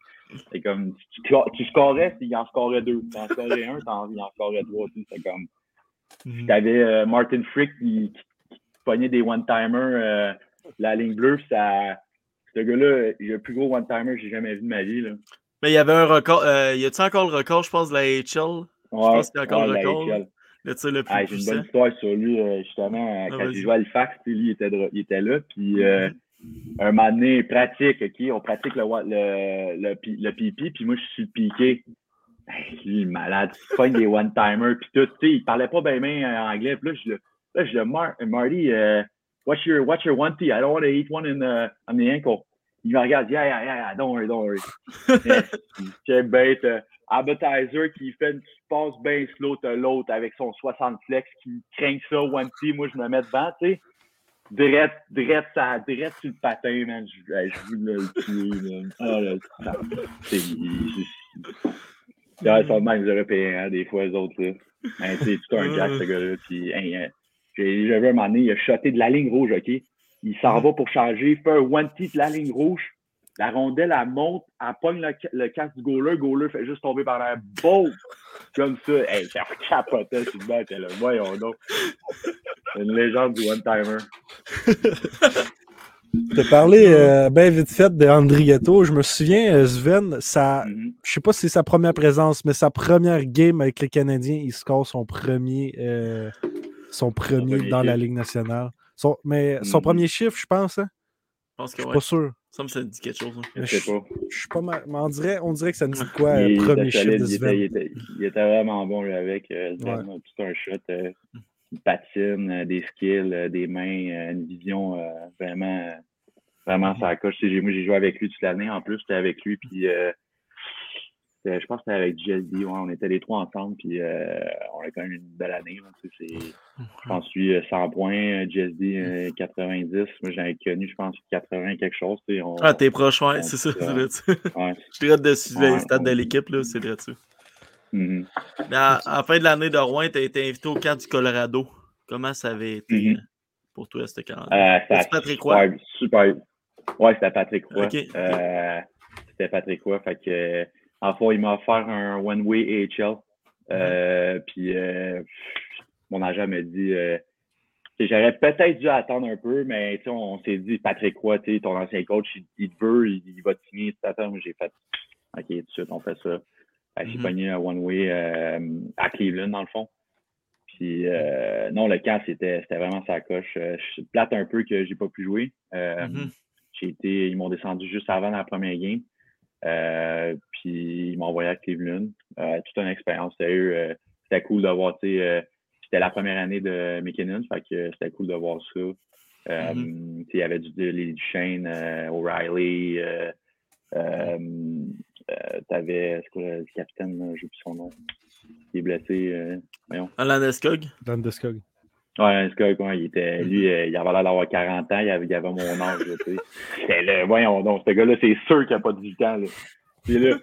C'est comme tu, tu scorais, il en scorait deux. Tu en scorais un, t'en- il en scorait trois. tu sais, C'est comme. Mhm. T'avais euh, Martin Frick qui, qui, qui pognait des one-timers euh, la ligne bleue. Ça, ce gars-là, le plus gros one-timer que j'ai jamais vu de ma vie. Là. Mais il y avait un record. Euh, y a-tu encore le record, je pense, de la HL? Ouais, pense qu'il y a encore ouais, le record. Le tir le plus Ah, j'ai une bonne histoire sur lui, euh, justement, Ah, quand il jouait à Halifax, lui, il était, il était là, puis euh, un moment donné, pratique, OK, on pratique le, le, le, le pipi, puis moi, je suis piqué. Hey, lui, il est malade, il pogne des one-timers, puis tout, tu sais, il parlait pas bien bien euh, anglais, puis là, je le, là, je le, Mar Marty, euh, what's your, what's your one-tee? I don't want to eat one in the, on the ankle. Il me regarde, yeah, yeah, yeah, yeah, don't worry, don't worry. Yes, Quel bête, euh, appetizer qui fait une petite passe bien slow, l'autre avec son 60 flex qui craint ça, one tee, moi je me mets devant, tu sais. Drette, drette, ça, drette sur le patin, man. Je, je voulais le tuer, man. Oh là, ça- c'est. Ouais, ils sont même les Européens, hein, des fois, les autres, là. Hein, sais, tout un jack, ce gars-là. Puis, hein, j'ai vu un moment donné, il a shoté de la ligne rouge, OK? Il s'en va pour changer, fait un one-tee de la ligne rouge. La rondelle, elle monte, elle pogne le, ca- le casque du goaler. Le goaler fait juste tomber par l'air. Boum! Comme ça. Hey, j'ai capoté sur le banc. t'es là. Voyons donc. Une légende du one-timer. T'as parlé euh, bien vite fait de Andrietto. Je me souviens, euh, Sven, ça, Mhm. je sais pas si c'est sa première présence, mais sa première game avec les Canadiens, il score son premier, euh, son premier premier dans la. Ligue nationale. Son, mais son Mhm. premier chiffre, je pense, hein? Je pense Je suis ouais. pas sûr. Ça me ça me dit quelque chose. hein. Je sais pas. je suis pas mal. mais on dirait, on dirait que ça me dit quoi, euh, il, premier solide, de il, Sven. était, il, était, il était vraiment bon lui, avec. Euh, Sven, tout un shot. euh, une patine, euh, des skills, euh, des mains, euh, une vision euh, vraiment, vraiment ça coche. Sais, j'ai- Moi, j'ai joué avec lui toute l'année. En plus, j'étais avec lui. Puis, euh, je pense que c'était avec GSD. Ouais, on était les trois ensemble. Puis, euh, on a quand même une belle année. là, tu sais, c'est- je pense lui, euh, 100 points, euh, GSD euh, 90. Moi, j'avais connu, je pense, 80 quelque chose. on- Ah, t'es proche, ouais, c'est ça. c'est vrai, ouais. Je dirais de suivre les Ouais, stats de l'équipe, là, c'est vrai. Mais à, à la fin de l'année de Rouen, tu as été invité au camp du Colorado. Comment ça avait été Mhm. euh, pour toi, ce camp Euh, c'était Patrick Roy? super, super. Ouais, c'était Patrick Roy. Euh, c'était Patrick Roy. Fait que, en fait, il m'a offert un one-way AHL. Euh, Puis, euh, mon agent m'a dit, euh, j'aurais peut-être dû attendre un peu, mais sais, on s'est dit, Patrick Roy, ton ancien coach, il, il te veut, il, il va te signer. Tu j'ai fait, OK, tout de suite, on fait ça. Que J'ai Mhm. pogné un one-way euh, à Cleveland, dans le fond. Puis non, le camp, c'était vraiment sa coche. Je suis plate un peu que j'ai pas pu jouer. Mhm. J'ai été, ils m'ont descendu juste avant la première game. Puis ils m'ont envoyé à Cleveland. Euh, toute une expérience. Euh, c'était cool de voir, tu sais, euh, c'était la première année de McKinnon, fait que c'était cool de voir ça. Euh, sais, Il y avait du, les Duchesne, euh, O'Reilly, euh, euh, euh, t'avais, c'est quoi le capitaine, là, j'ai plus son nom. Il est blessé. Euh, voyons. Alan Escog? Dan Deskog. Ouais, gars, quoi, il était, lui, euh, il avait l'air d'avoir 40 ans, il avait, il avait mon âge, tu sais. C'était là, voyons donc, ce gars-là, c'est sûr qu'il n'a pas 18 ans, là. Là,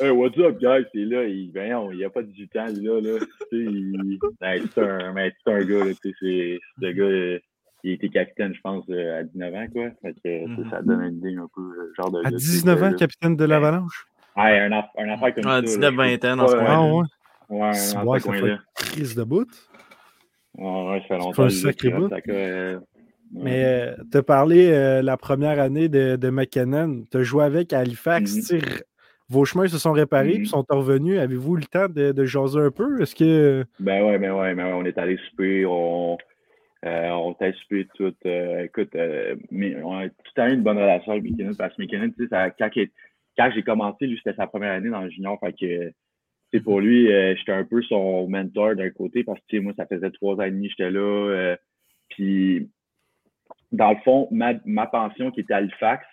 hey, what's up, guys? C'est là, il, il a pas 18 ans, lui, là, là. Tu sais, il, ben, c'est un, ben, c'est un gars, là, tu sais, c'est, ce gars, il était capitaine, je pense, euh, à 19 ans, quoi. Fait que, tu sais, ça donne une idée un peu, euh, genre de. À gars, 19 ans, là. capitaine de l'Avalanche? Ouais, un, aff- un affaire comme Ouais, ça. 19-20 ans dans ce Ouais, Ah ouais. Ouais, C'est ouais, ce ça fait crise de bout. Ouais, ouais, ça fait longtemps. un lui, sacré bout. à euh, ouais. Mais euh, tu as parlé euh, la première année de, de McKinnon. Tu as joué avec à Halifax. Mhm. Tu sais, Vos chemins se sont réparés Mhm. puis sont revenus. Avez-vous eu le temps de, de jaser un peu? Est-ce que. Ben ouais, ben ouais, ben ouais, on est allé souper, on, euh, on allé souper tout. euh, écoute, euh, mais on a tout temps eu une bonne relation avec McKinnon parce que McKinnon, tu sais, quand j'ai commencé, lui, c'était sa première année dans le junior. Fait que, c'est pour lui, euh, j'étais un peu son mentor d'un côté parce que, moi, ça faisait trois ans et demi, j'étais là. Euh, puis, dans le fond, ma, ma pension qui était à Halifax,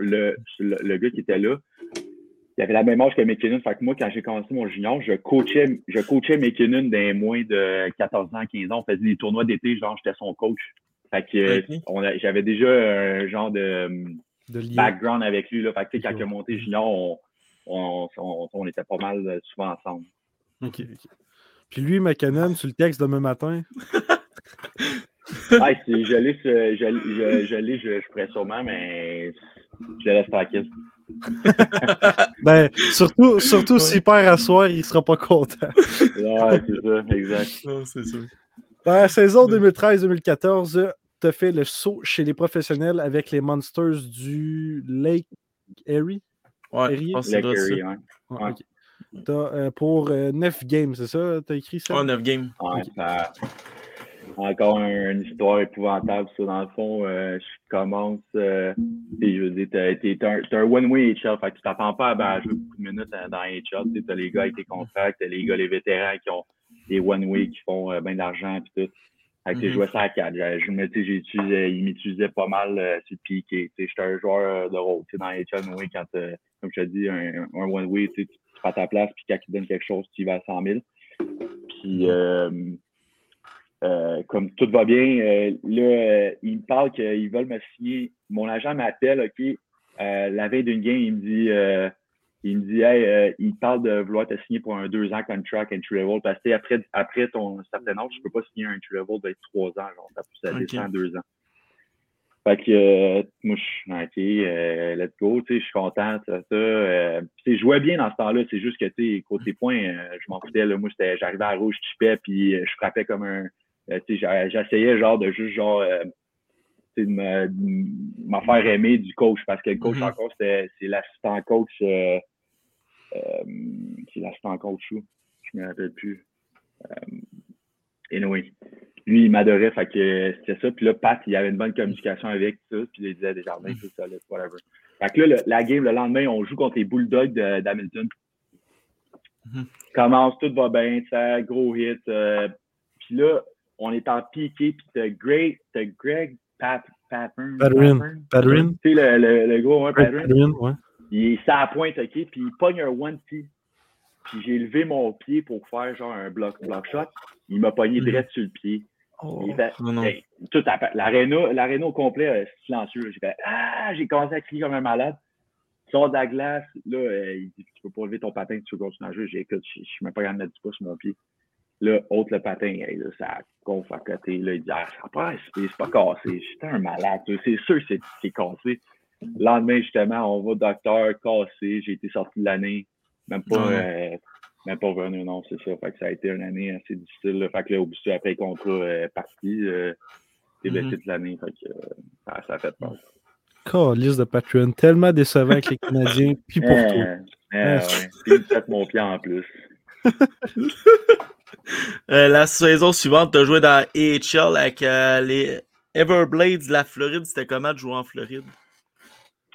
le, le, gars qui était là, il avait la même âge que McKinnon. Fait que moi, quand j'ai commencé mon junior, je coachais, je coachais McKinnon des moins de 14 ans, 15 ans. On faisait des tournois d'été, genre, j'étais son coach. Fait que j'avais déjà un genre de, background avec lui. Là. Fait que, quand il a monté junior, on, on, était pas mal souvent ensemble. OK. Puis lui, McKinnon, sur le texte demain matin? si je l'ai, je, je, je, ferais sûrement, mais je le laisse tranquille. Ben, surtout, surtout s'il perd à soir, il sera pas content. ouais, c'est ça, exact. c'est ça. Ben, la saison 2013-2014, tu as fait le saut chez les professionnels avec les Monsters du Lake Erie? Ouais, Lake Erie, ouais. ouais. As, euh, pour euh, 9 games, c'est ça? Tu as écrit ça? Ouais, 9 games. Ouais, ça, encore une histoire épouvantable, ça, dans le fond. Euh, je commence, euh, et je veux dire, t'es un, un one-way HL, fait que tu t'attends pas à, jouer beaucoup de minutes dans HL. Tu as les gars avec des contrats, t'as les gars, les vétérans qui ont des one-way, qui font euh, bien d'argent, puis tout. Fait que -hmm. je jouais ça à 4. Je me j'ai il m'utilisait pas mal euh, sur le piqué. J'étais un joueur de rôle. Dans HL, oui, quand, comme je te dis, un, un one-way, tu prends ta place, puis quand il donne quelque chose, tu y vas à 100 000. Puis, euh, comme tout va bien, euh, là, euh, il me parle qu'ils veulent me signer. Mon agent m'appelle, OK, la veille d'une game, il me dit, il me dit, hey, il parle de vouloir te signer pour un deux ans contract entry level parce que après, après ton certain âge, je peux pas signer un entry level de trois ans, genre, ça peut descend deux ans. Fait que, moi, je suis OK, let's go, tu sais, je suis content, ça, ça. Euh, je jouais bien dans ce temps-là, c'est juste que, tu sais, côté points, je m'en foutais, là. Moi, j'arrivais à rouge, je chipais, puis je frappais comme un, euh, j'essayais genre de juste genre euh, de me, faire aimer du coach parce que le coach mm-hmm. encore c'est l'assistant coach euh, c'est l'assistant coach je me rappelle plus. Et anyway, lui il m'adorait fait que c'était ça. Puis là Pat il avait une bonne communication avec ça. Puis il disait des jardins tout ça whatever. Fait que là la game le lendemain on joue contre les Bulldogs d'Hamilton. Mm-hmm. commence tout va bien gros hit puis là on est en piqué, puis t'as Greg, t'as Greg Pat, Patern. Patern. Tu sais, le, le, le gros, ouais, Patern. ouais. Il est à pointe, OK, puis il pogne un one P. Puis j'ai levé mon pied pour faire genre un block, block shot. Il m'a pogné mm. direct sur le pied. Oh, tout l'aréna au complet euh, silencieux. J'ai fait Ah, j'ai commencé à crier comme un malade. Sors de la glace, là, euh, il dit Tu peux pas lever ton patin, tu veux continuer à jouer. J'ai écoute, je suis même pas capable de mettre du pouce sur mon pied. Là, haute le patin, là, ça conf à côté. Là, il dit Ah, ça c'est pas cassé. J'étais un malade. C'est sûr que c'est cassé. Le lendemain, justement, on va au docteur, cassé. J'ai été sorti de l'année. Même pas, euh, même pas revenu, non, c'est ça. Fait que ça a été une année assez difficile. Là. Fait que là, au bout après le contrat euh, parti, euh, j'ai mm -hmm. de l'année. Fait que euh, ça, ça, a fait peur. Calice de Patreon, tellement décevant avec les Canadiens, puis pour euh, toi. Euh, ouais. Puis, mon pied en plus. Euh, la saison suivante, tu as joué dans AHL avec euh, les Everblades de la Floride. C'était comment de jouer en Floride?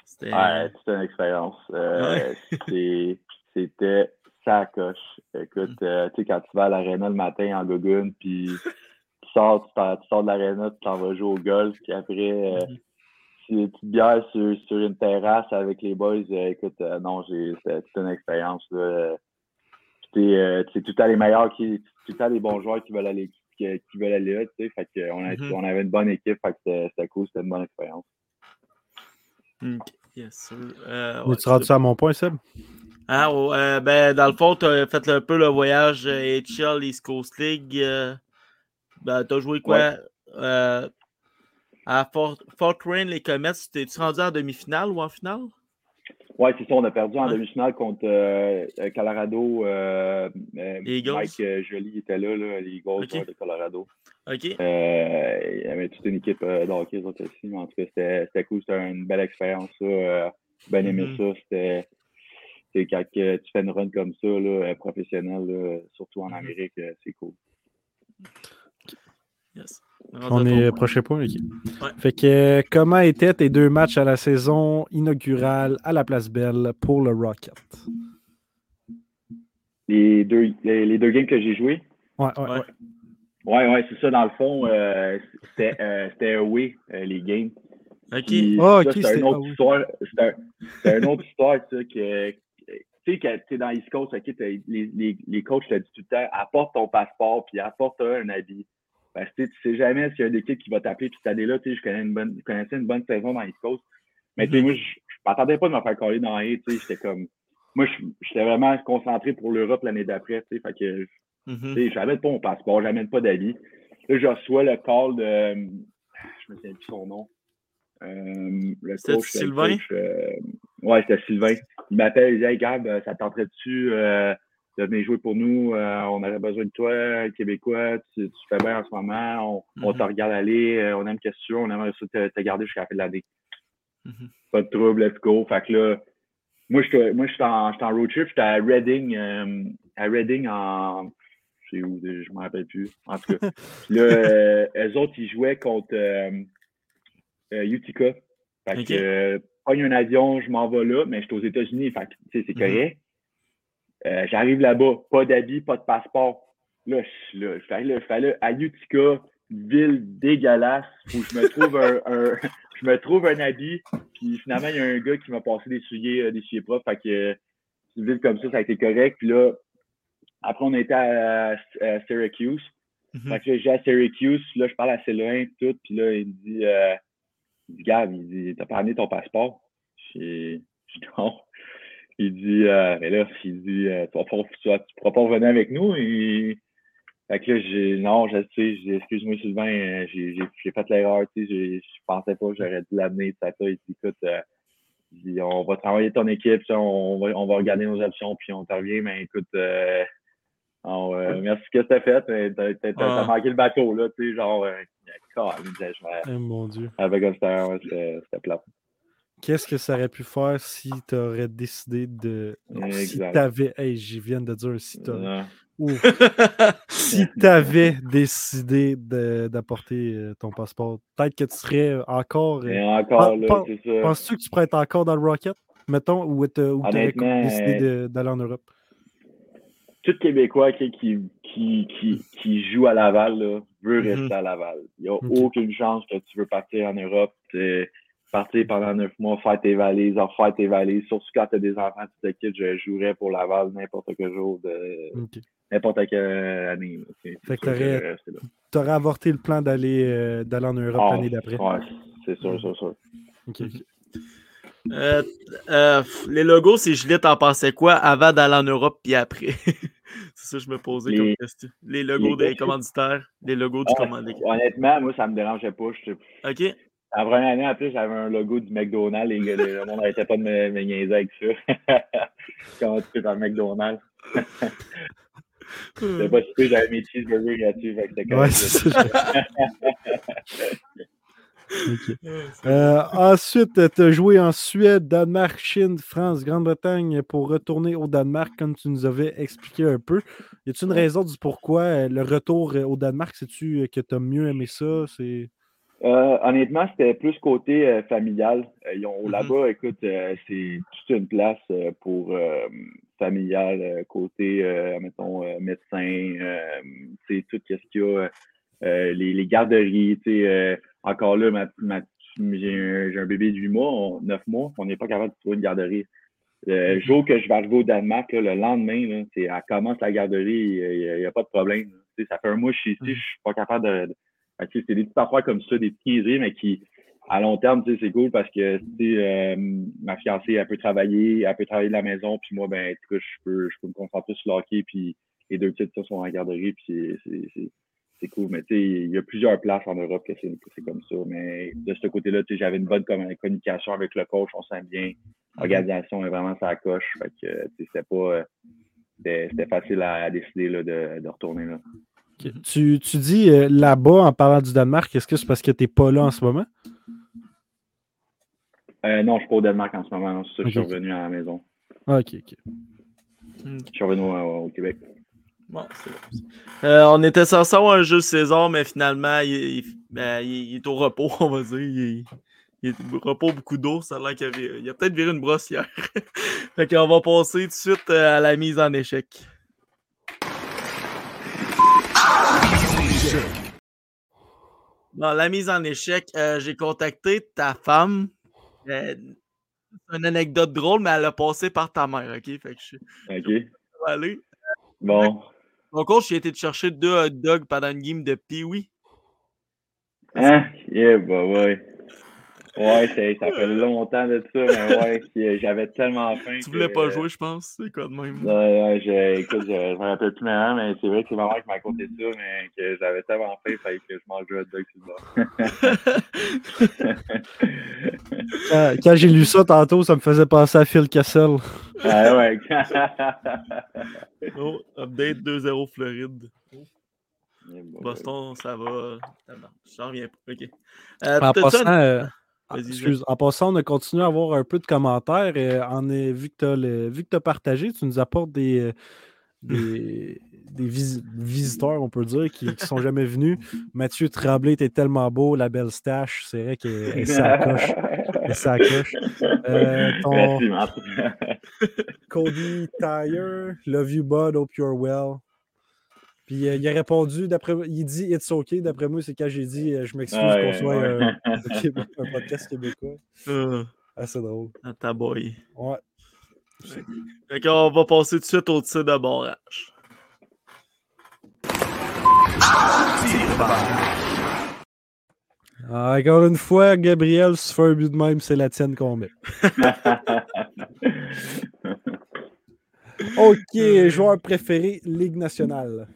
C'était ouais, une expérience. Euh, c'était sa coche. Écoute, tu sais, quand tu vas à l'aréna le matin en gogun, puis tu sors, tu, sors de l'aréna, tu t'en vas jouer au golf, puis après, mm-hmm. tu te bières sur, sur, une terrasse avec les boys. écoute, non, c'était une expérience. Là, euh, c'est tout à les meilleurs qui tout à les bons joueurs qui veulent aller qui, qui veulent aller là, tu sais. Fait que on, a, mm -hmm. on, avait une bonne équipe, fait que c'était cool, c'était une bonne expérience. Mm, yes, sir. Euh, ouais, tu rendu ça à mon point, Seb? Ah, euh, ben, dans le fond, tu as fait un peu le voyage HL East Coast League. Euh, ben, tu as joué quoi? Ouais. Euh, à Fort, Fort Wayne, les Comets, t'es-tu rendu en demi-finale ou en finale? Oui, c'est ça. On a perdu en demi-finale contre euh, Colorado. Euh, euh Mike euh, Joly était là, là les Eagles okay. de Colorado. OK. Euh, il y avait toute une équipe euh, d'hockey aussi. Mais en tout cas, c'était cool. C'était une belle expérience. Ça. bien aimé mm -hmm. ça. C'était quand tu fais une run comme ça, là, professionnelle, là, surtout en mm -hmm. Amérique, c'est cool. Yes. On est prochain point, ok. Fait que comment étaient tes deux matchs à la saison inaugurale à la Place Belle pour le Rocket? Les deux, les, deux games que j'ai joués? Ouais, ouais, ouais. Ouais, ouais, c'est ça. Dans le fond, euh, c'était euh, away, euh, les games. OK. Ok, c'est une autre histoire. C'est une autre histoire, ça, que tu sais, quand tu es dans East Coast, okay, les, les, les coachs te disent tout le temps apporte ton passeport puis apporte un habit. Parce que tu sais jamais s'il y a une équipe qui va t'appeler, puis cette année-là, tu sais, je, connais une bonne, je connaissais une bonne saison dans East Coast. Mais tu sais, mm-hmm. moi, je, je m'attendais pas de me faire coller dans les, tu sais, j'étais comme. Moi, j'étais vraiment concentré pour l'Europe l'année d'après, tu sais, fait que. Tu sais, j'amène pas mon passeport, j'amène pas d'avis. Là, je reçois le call de. Je me souviens plus son nom. Euh, le coach. Sylvain? Euh, ouais, c'était Sylvain. Il m'appelle, il dit Hey Gab, ça tenterait-tu euh, de venir jouer pour nous? Euh, on aurait besoin de toi, Québécois, tu, fais bien en ce moment, on, te mm-hmm. regarde aller, on aime que tu on aimerait ça te, te garder jusqu'à la fin de l'année. Mm-hmm. Pas de trouble, let's go. Fait que là, moi, je moi, suis en, en road trip, j'étais à Reading, à Reading en. Je sais où, je ne me rappelle plus. En tout cas. là, eux autres, ils jouaient contre euh, Utica. Fait que, euh, un avion, je m'en vais là, mais je suis aux États-Unis, fait que, c'est mhm. correct. Euh, j'arrive là-bas, pas d'habit, pas de passeport. Là, je là, fallait, fallait à Utica, ville dégueulasse, où je me trouve un, je me trouve un habit, puis finalement, il y a un gars qui m'a passé des souliers, des souliers propres, fait que une ville comme ça, ça a été correct. Puis là, après, on était à, Syracuse. Mhm. Fait que j'ai à Syracuse, là, je parle à Céline, tout, puis là, il me dit, il dit, Gab, il dit, t'as pas amené ton passeport? J'ai dit, non. Il dit, euh, mais là, il dit, euh, tu, vas tu, pourras pas revenir avec nous? Et... Fait que là, j'ai, non, je sais, excuse-moi, Sylvain, euh, j'ai, j'ai, fait l'erreur, tu sais, je pensais pas que j'aurais dû l'amener, ça, ça. Il dit, écoute, euh, on va travailler ton équipe, on va, on va regarder nos options, puis on te revient, mais écoute, euh, euh, merci ce que t'as fait. T'as, t'as, t'as, manqué le bateau, là, tu sais, genre, euh, oh, mon Dieu. Avec un c'était, c'était plat. Qu'est-ce que ça aurait pu faire si tu aurais décidé de. Si t'avais. Hey, j'y viens de dire si t'avais. si tu avais décidé d'apporter euh, ton passeport, peut-être que tu serais encore. Et encore, là, c'est ça. Penses-tu que tu pourrais être encore dans le Rocket, mettons, ou tu aurais décidé d'aller en Europe? tout Québécois qui, qui, qui, qui, joue à Laval là, veut mhm. rester à Laval. Il n'y a aucune chance que tu veux partir en Europe, partir pendant neuf mois, faire tes valises, faire tes valises. Surtout quand tu as des enfants, tu te quittes, je jouerais pour Laval n'importe quel jour de n'importe quelle année. Fait que tu aurais avorté le plan d'aller euh, d'aller en Europe ah, l'année d'après. Ouais, c'est sûr, c'est sûr. Euh, euh, les logos, c'est Gillette en pensais quoi avant d'aller en Europe puis après? c'est ça que je me posais comme question. Les logos des commanditaires, les logos du commanditaire. Honnêtement, moi, ça me dérangeait pas. OK. La première année, en plus, j'avais un logo du McDonald's et le monde n'arrêtait pas de me, me niaiser avec ça. Comment tu fais dans le McDonald's? C'était pas si j'avais mes cheeseburgers gratuits. Ouais, c'est ça. Euh, ensuite, tu as joué en Suède, Danemark, Chine, France, Grande-Bretagne pour retourner au Danemark, comme tu nous avais expliqué un peu. Y a-t-il une raison du pourquoi euh, le retour euh, au Danemark, sais-tu que tu as mieux aimé ça? C'est... honnêtement, c'était plus côté familial. Ils ont, mm-hmm. Là-bas, écoute, c'est toute une place pour familial, côté, mettons, médecin, c'est tout ce qu'il y a, les, les, garderies, tu sais encore là, ma, j'ai un, bébé de 8 mois, 9 mois, on n'est pas capable de trouver une garderie. Le mm-hmm. jour que je vais arriver au Danemark, le lendemain, là, elle commence la garderie, il n'y a, pas de problème. Ça fait un mois que je suis ici, je suis pas capable de. C'est des petites affaires comme ça, des petites mais qui, à long terme, c'est cool parce que euh, ma fiancée, elle peut travailler, elle peut travailler de la maison, puis moi, ben, je peux, je peux me concentrer sur le hockey, puis les deux petites sont en garderie, puis c'est cool. Mais il y a plusieurs places en Europe que c'est comme ça. Mais de ce côté-là, j'avais une bonne communication avec le coach, on sent bien. L'organisation est vraiment sa coche. Fait que c'était pas. Euh, c'était facile à, décider là, de, de, retourner là. Tu, tu, dis euh, là-bas, en parlant du Danemark, est-ce que c'est parce que tu n'es pas là en ce moment? Euh, non, je ne suis pas au Danemark en ce moment. C'est ça, je suis revenu à la maison. Ah, ok, ok. Je suis revenu au Québec. Bon. Euh, on était censé avoir un jeu César, mais finalement, il, il- ben, il- il est au repos, on va dire. Il, il est au repos beaucoup d'eau. Ça a l'air qu'il a, a peut-être viré une brosse hier. fait qu'on va passer tout de suite euh, à la mise en échec. Dans la mise en échec, euh, j'ai contacté ta femme. Euh, c'est une anecdote drôle, mais elle a passé par ta mère, ok? Fait que je suis OK. Bon. Mon coach, j'ai été te chercher deux hot dogs pendant une game de Pee-Wee. Hein? Yeah, bah ouais. Ouais, ça, ça fait longtemps de ça, mais ouais, puis, j'avais tellement faim. Tu voulais que- pas jouer, je pense. C'est quoi de même? Ouais, ouais, je, écoute, je, je me rappelle plus maintenant, mais c'est vrai que c'est ma mère qui m'a conté ça, mais que j'avais tellement faim, fallait que je mange un hot dog sur le. Quand, j'ai lu ça tantôt, ça me faisait penser à Phil Kessel. ah ouais. oh, update 2-0 Floride. Bah, Boston, ça va. J'en reviens pas. OK. Euh, En passant, un- euh, Vas-y, excuse, en passant, on a continué à avoir un peu de commentaires. euh, en vu que tu as, partagé, tu nous apportes des, euh, des, des visi- visiteurs, on peut dire, qui ne sont jamais venus. Mathieu Tremblay était tellement beau, la belle stache. C'est vrai qu'elle s'accroche. Elle s'accroche. Euh, ton-. Cody Tire, Love you, bud, hope you're well. Puis euh, il a répondu, d'après il dit It's okay. D'après moi, c'est quand j'ai dit euh, Je m'excuse Ouais, qu'on soit ouais. un, un Québec- un podcast québécois. Euh, Assez drôle. à ta boy. Ouais. Fait qu'on va passer tout de suite au tir de barrage. Ah, Encore une fois, Gabriel, si tu fais un but de même, c'est la tienne qu'on met. Ok, joueur préféré, Ligue nationale.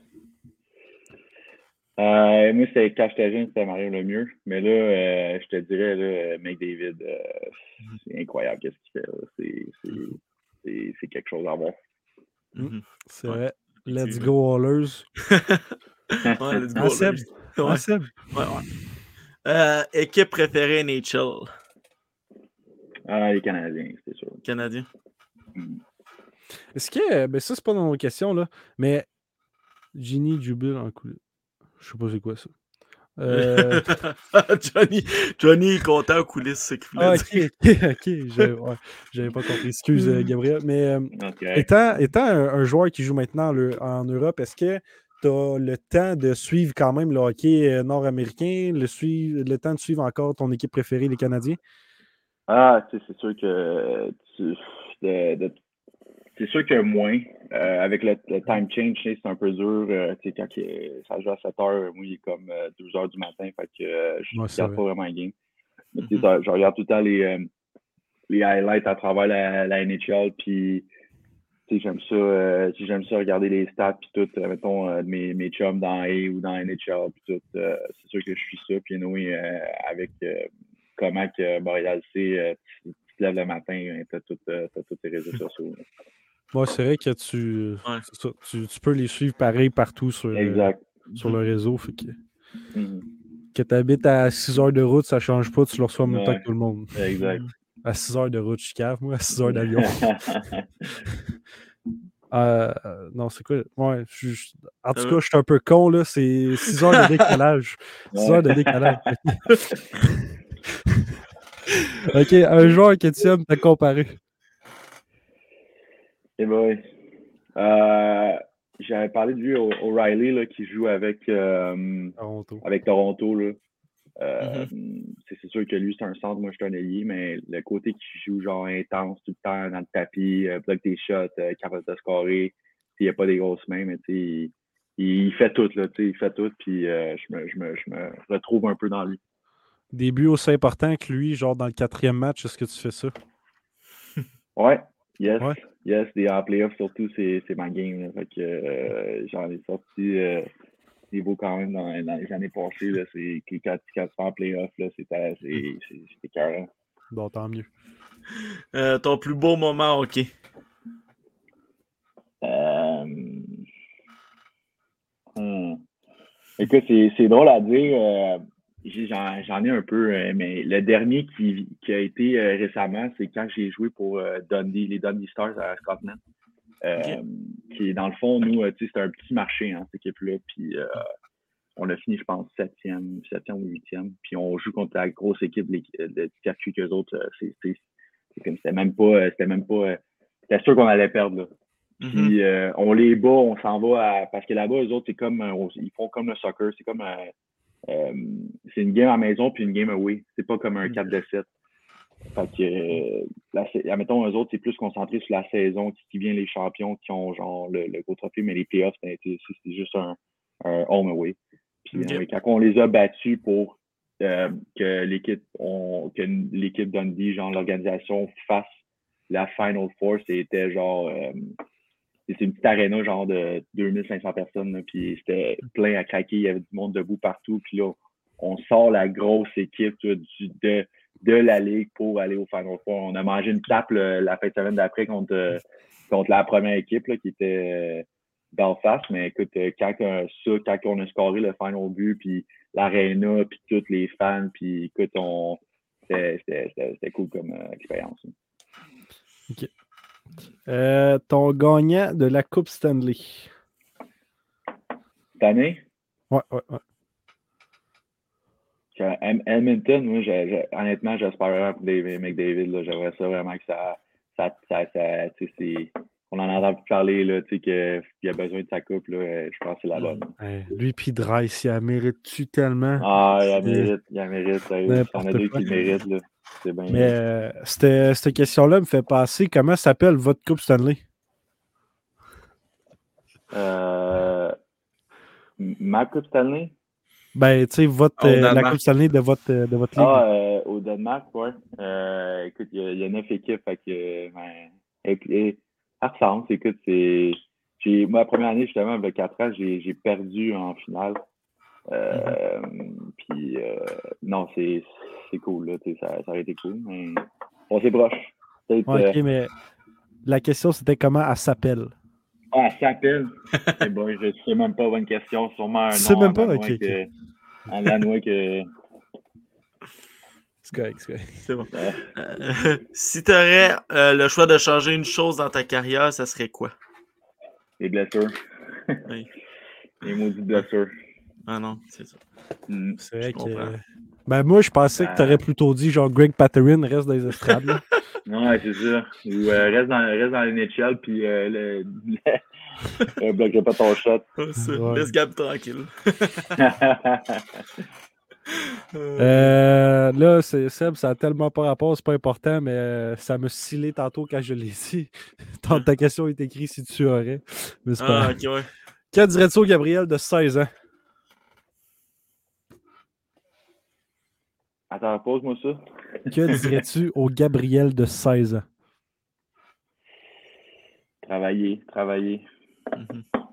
Euh, moi, c'est quand j'étais jeune, c'était Mario le mieux. Mais là, euh, je te dirais, là, McDavid, euh, c'est incroyable qu'est-ce qu'il fait. là. C'est- c'est- C'est c'est quelque chose à voir. Mhm. C'est Ouais, vrai. Let's go, Hallers. Ouais, let's go, Ouais, ouais, ouais. Euh, équipe préférée NHL? Ah, les Canadiens, c'est sûr. Canadien. Est-ce que. Ben, ça, c'est pas dans nos questions, là. Mais. Ginny Jubile en coulisses. Je sais pas c'est quoi ça. Euh, Johnny, Johnny est content aux coulisses, c'est voulait ah, dire. ok, ok, ok. J'avais ouais, pas compris. Excuse, euh, Gabriel. Mais euh, étant, étant un, un joueur qui joue maintenant le- en Europe, est-ce que tu as le temps de suivre quand même le hockey nord-américain, le, suivre, le temps de suivre encore ton équipe préférée, les Canadiens? Ah, tu sais, c'est sûr que tu- de- de- c'est sûr que moins. Euh, avec le, le time change, c'est un peu dur. euh, quand ça joue à 7 heures, moi, il est comme euh, 12 heures du matin. Fait que euh, je Ouais, c'est regarde vrai. pas vraiment le game. Mais Mhm. ça- je regarde tout le temps les, euh, les highlights à travers la, la NHL. Puis, j'aime ça, euh, j'aime ça regarder les stats. Puis tout, euh, mettons, euh, mes, mes chums dans A ou dans NHL. Puis tout, euh, c'est sûr que je suis ça. Puis, oui, avec euh, comment que Montréal c'est, euh, tu, te lèves le matin, tu as tous tes réseaux sociaux. Moi, c'est vrai que tu, Ouais. c'est ça, tu, tu peux les suivre pareil partout sur, euh, Exact. sur le réseau. Fait que, Mhm. que tu habites à 6 heures de route, ça change pas, tu le reçois en même temps que tout le monde. Exact. À 6 heures de route, je suis cave, moi, à 6 heures d'avion. Euh, non, c'est quoi? Ouais, je- je- en tout cas, je suis un peu con, là. C'est 6 heures de décalage. 6 heures de décalage. ok, un joueur que tu aimes, t'as comparé. Eh boy. Euh, J'avais parlé de lui, O- O'Reilly, là, qui joue avec, euh, Toronto. avec Toronto. Là. Euh, c'est- C'est sûr que lui, c'est un centre, moi, je suis un ailier, mais le côté qui joue genre intense tout le temps dans le tapis, euh, bloque des shots, euh, capable de scorer, il n'y a pas des grosses mains, mais tu sais, il, il fait tout, là, tu sais, il fait tout, puis euh, je, me, je, me, je me retrouve un peu dans lui. Des buts aussi importants que lui, genre dans le quatrième match, est-ce que tu fais ça? Ouais, yes, Ouais. Yes, des en playoffs surtout, c'est c'est ma game. Là. Fait que euh, j'en ai sorti euh, niveau quand même dans, dans les années passées. Là, c'est que quand, quand tu fais en playoff, là, c'est c'est- c'est- c'est écœurant. Bon, tant mieux. Euh, ton plus beau moment, ok. Euh, hmm. Écoute, c'est c'est drôle à dire. J'en j'en ai un peu, euh, mais le dernier qui, qui a été euh, récemment, c'est quand j'ai joué pour euh, Dundee, les Dundee Stars à Scotland. Euh, qui est dans le fond, nous, tu sais, c'est un petit marché, hein, cette équipe-là. Puis on a fini, je pense, septième, septième ou huitième. Puis on joue contre la grosse équipe de circuit qu'eux autres. C'était même pas. C'était même pas. C'était sûr qu'on allait perdre. Là. Mm-hmm. Puis on les bat, on s'en va à. Parce que là-bas, eux autres, c'est comme. ils font comme le soccer. C'est comme. Euh, c'est une game à maison puis une game away. C'est pas comme un 4 de 7. Fait que, euh, admettons, eux autres, c'est plus concentré sur la saison, qui, qui vient les champions qui ont genre le, gros trophée, mais les playoffs, c'est juste un, home away. Puis euh, quand on les a battus pour que l'équipe que l'équipe Dundee, genre l'organisation, fasse la Final Four, c'était genre c'est une petite aréna genre de 2500 personnes, puis c'était plein à craquer, il y avait du monde debout partout, puis là, on sort la grosse équipe de, de la Ligue pour aller au Final Four. On a mangé une tape la fin de semaine d'après contre, contre la première équipe qui était euh, Belfast, mais écoute, euh, quand, ça, quand on a scoré le Final but, puis l'aréna, puis tous les fans, puis écoute, on c'était cool comme euh, expérience. OK. Euh, ton gagnant de la Coupe Stanley. Cette année? Ouais, ouais, ouais. Edmonton, moi, honnêtement, j'espère vraiment pour David McDavid. J'aimerais ça vraiment que ça. ça, ça, on en entend plus parler, là, qu'il a besoin de sa coupe. Là, je pense que c'est la bonne. lui, puis Dryce, il la mérite-tu tellement? Ah, il la mérite. Il la mérite. Il en a deux qui méritent. Là. Mais euh, cette, question-là me fait passer comment s'appelle votre Coupe Stanley? Euh, ma Coupe Stanley? Ben, tu sais, votre, euh, la Coupe Stanley de votre, de votre ligue. Ah, euh, au Danemark, ouais. écoute, il y, a neuf équipes, fait que, ben, et, ça ressemble. Écoute, c'est. Moi, la première année, justement, avec 4 ans, j'ai perdu en finale. Euh, puis, euh, non, c'est cool, là, ça, ça aurait été cool, mais on s'est proche. ok, euh, mais la question, c'était comment elle s'appelle? Ah, elle s'appelle? eh bon, je sais même pas, bonne question. Sûrement un nom. sais même pas? Ok. Que, en lanois que. C'est correct, c'est correct. C'est bon. si tu aurais le choix de changer une chose dans ta carrière, ça serait quoi? Les blessures. Oui. Les maudites blessures. Ah non, c'est ça. Hmm, c'est vrai que. Ben, moi, je pensais que tu aurais plutôt dit genre Greg Patterin reste dans les estrades. non, ouais, c'est ça. Ou euh, reste dans, reste dans l'NHL, puis euh, le, le, bloquerai pas ton shot. Laisse Gab tranquille. euh, là, c'est Seb, ça a tellement pas rapport, c'est pas important, mais euh, ça me scellé tantôt quand je l'ai dit. ta question est écrite si tu aurais. Mais ah, ouais. Dirais-tu au Gabriel de 16 ans? Attends, pose-moi ça. Que dirais-tu au Gabriel de 16 ans? Travailler, travailler. Mm-hmm.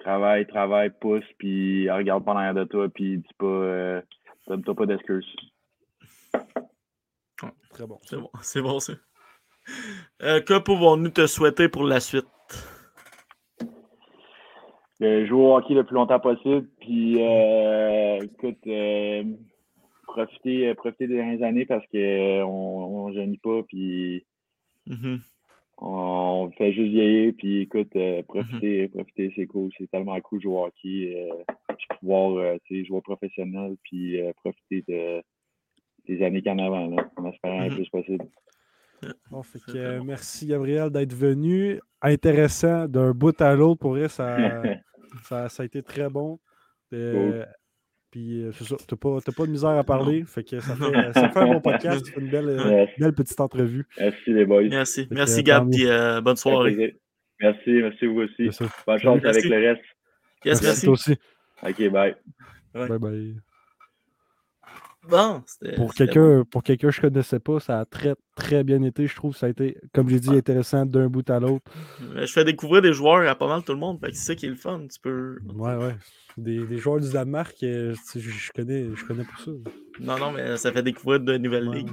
Travaille, travaille, pousse, puis regarde pas l'arrière de toi, puis dis pas, euh, donne-toi pas d'excuses. très bon. C'est bon, c'est bon ça. Euh, que pouvons-nous te souhaiter pour la suite? jouer au hockey le plus longtemps possible, puis euh, écoute, euh, profiter, euh, profiter des dernières années parce qu'on euh, on ne jeûne pas, puis mm-hmm. On fait juste vieillir, puis écoute, euh, profiter, mm-hmm. profiter, c'est cool. C'est tellement cool de jouer au hockey, pouvoir jouer professionnel, puis profiter de, des années qu'en avant, là, en espérant le mm-hmm. plus possible. Bon, fait que, merci Gabriel d'être venu. Intéressant d'un bout à l'autre. Pour vrai, ça, ça, ça, a été très bon. Puis euh, c'est ça, t'as pas, pas de misère à parler. Fait que ça fait, ça fait un bon podcast, ça fait une belle, euh, belle petite entrevue. Merci les boys. Merci. merci Gab, puis euh, bonne soirée. Merci, merci vous aussi. Bonne chance avec le reste. Yes, merci. Toi aussi. Ok, bye. Bye bye. Bon, pour quelqu'un pour quelqu'un que je connaissais pas, ça a très très bien été, je trouve. Ça a été, comme j'ai dit, intéressant d'un bout à l'autre. Je fais découvrir des joueurs à pas mal tout le monde, c'est ça qui est le fun. Tu peux. Ouais, ouais. Des, des joueurs du Danemark, euh, je, connais, je connais pour ça. Non, non, mais ça fait découvrir de nouvelles ligues.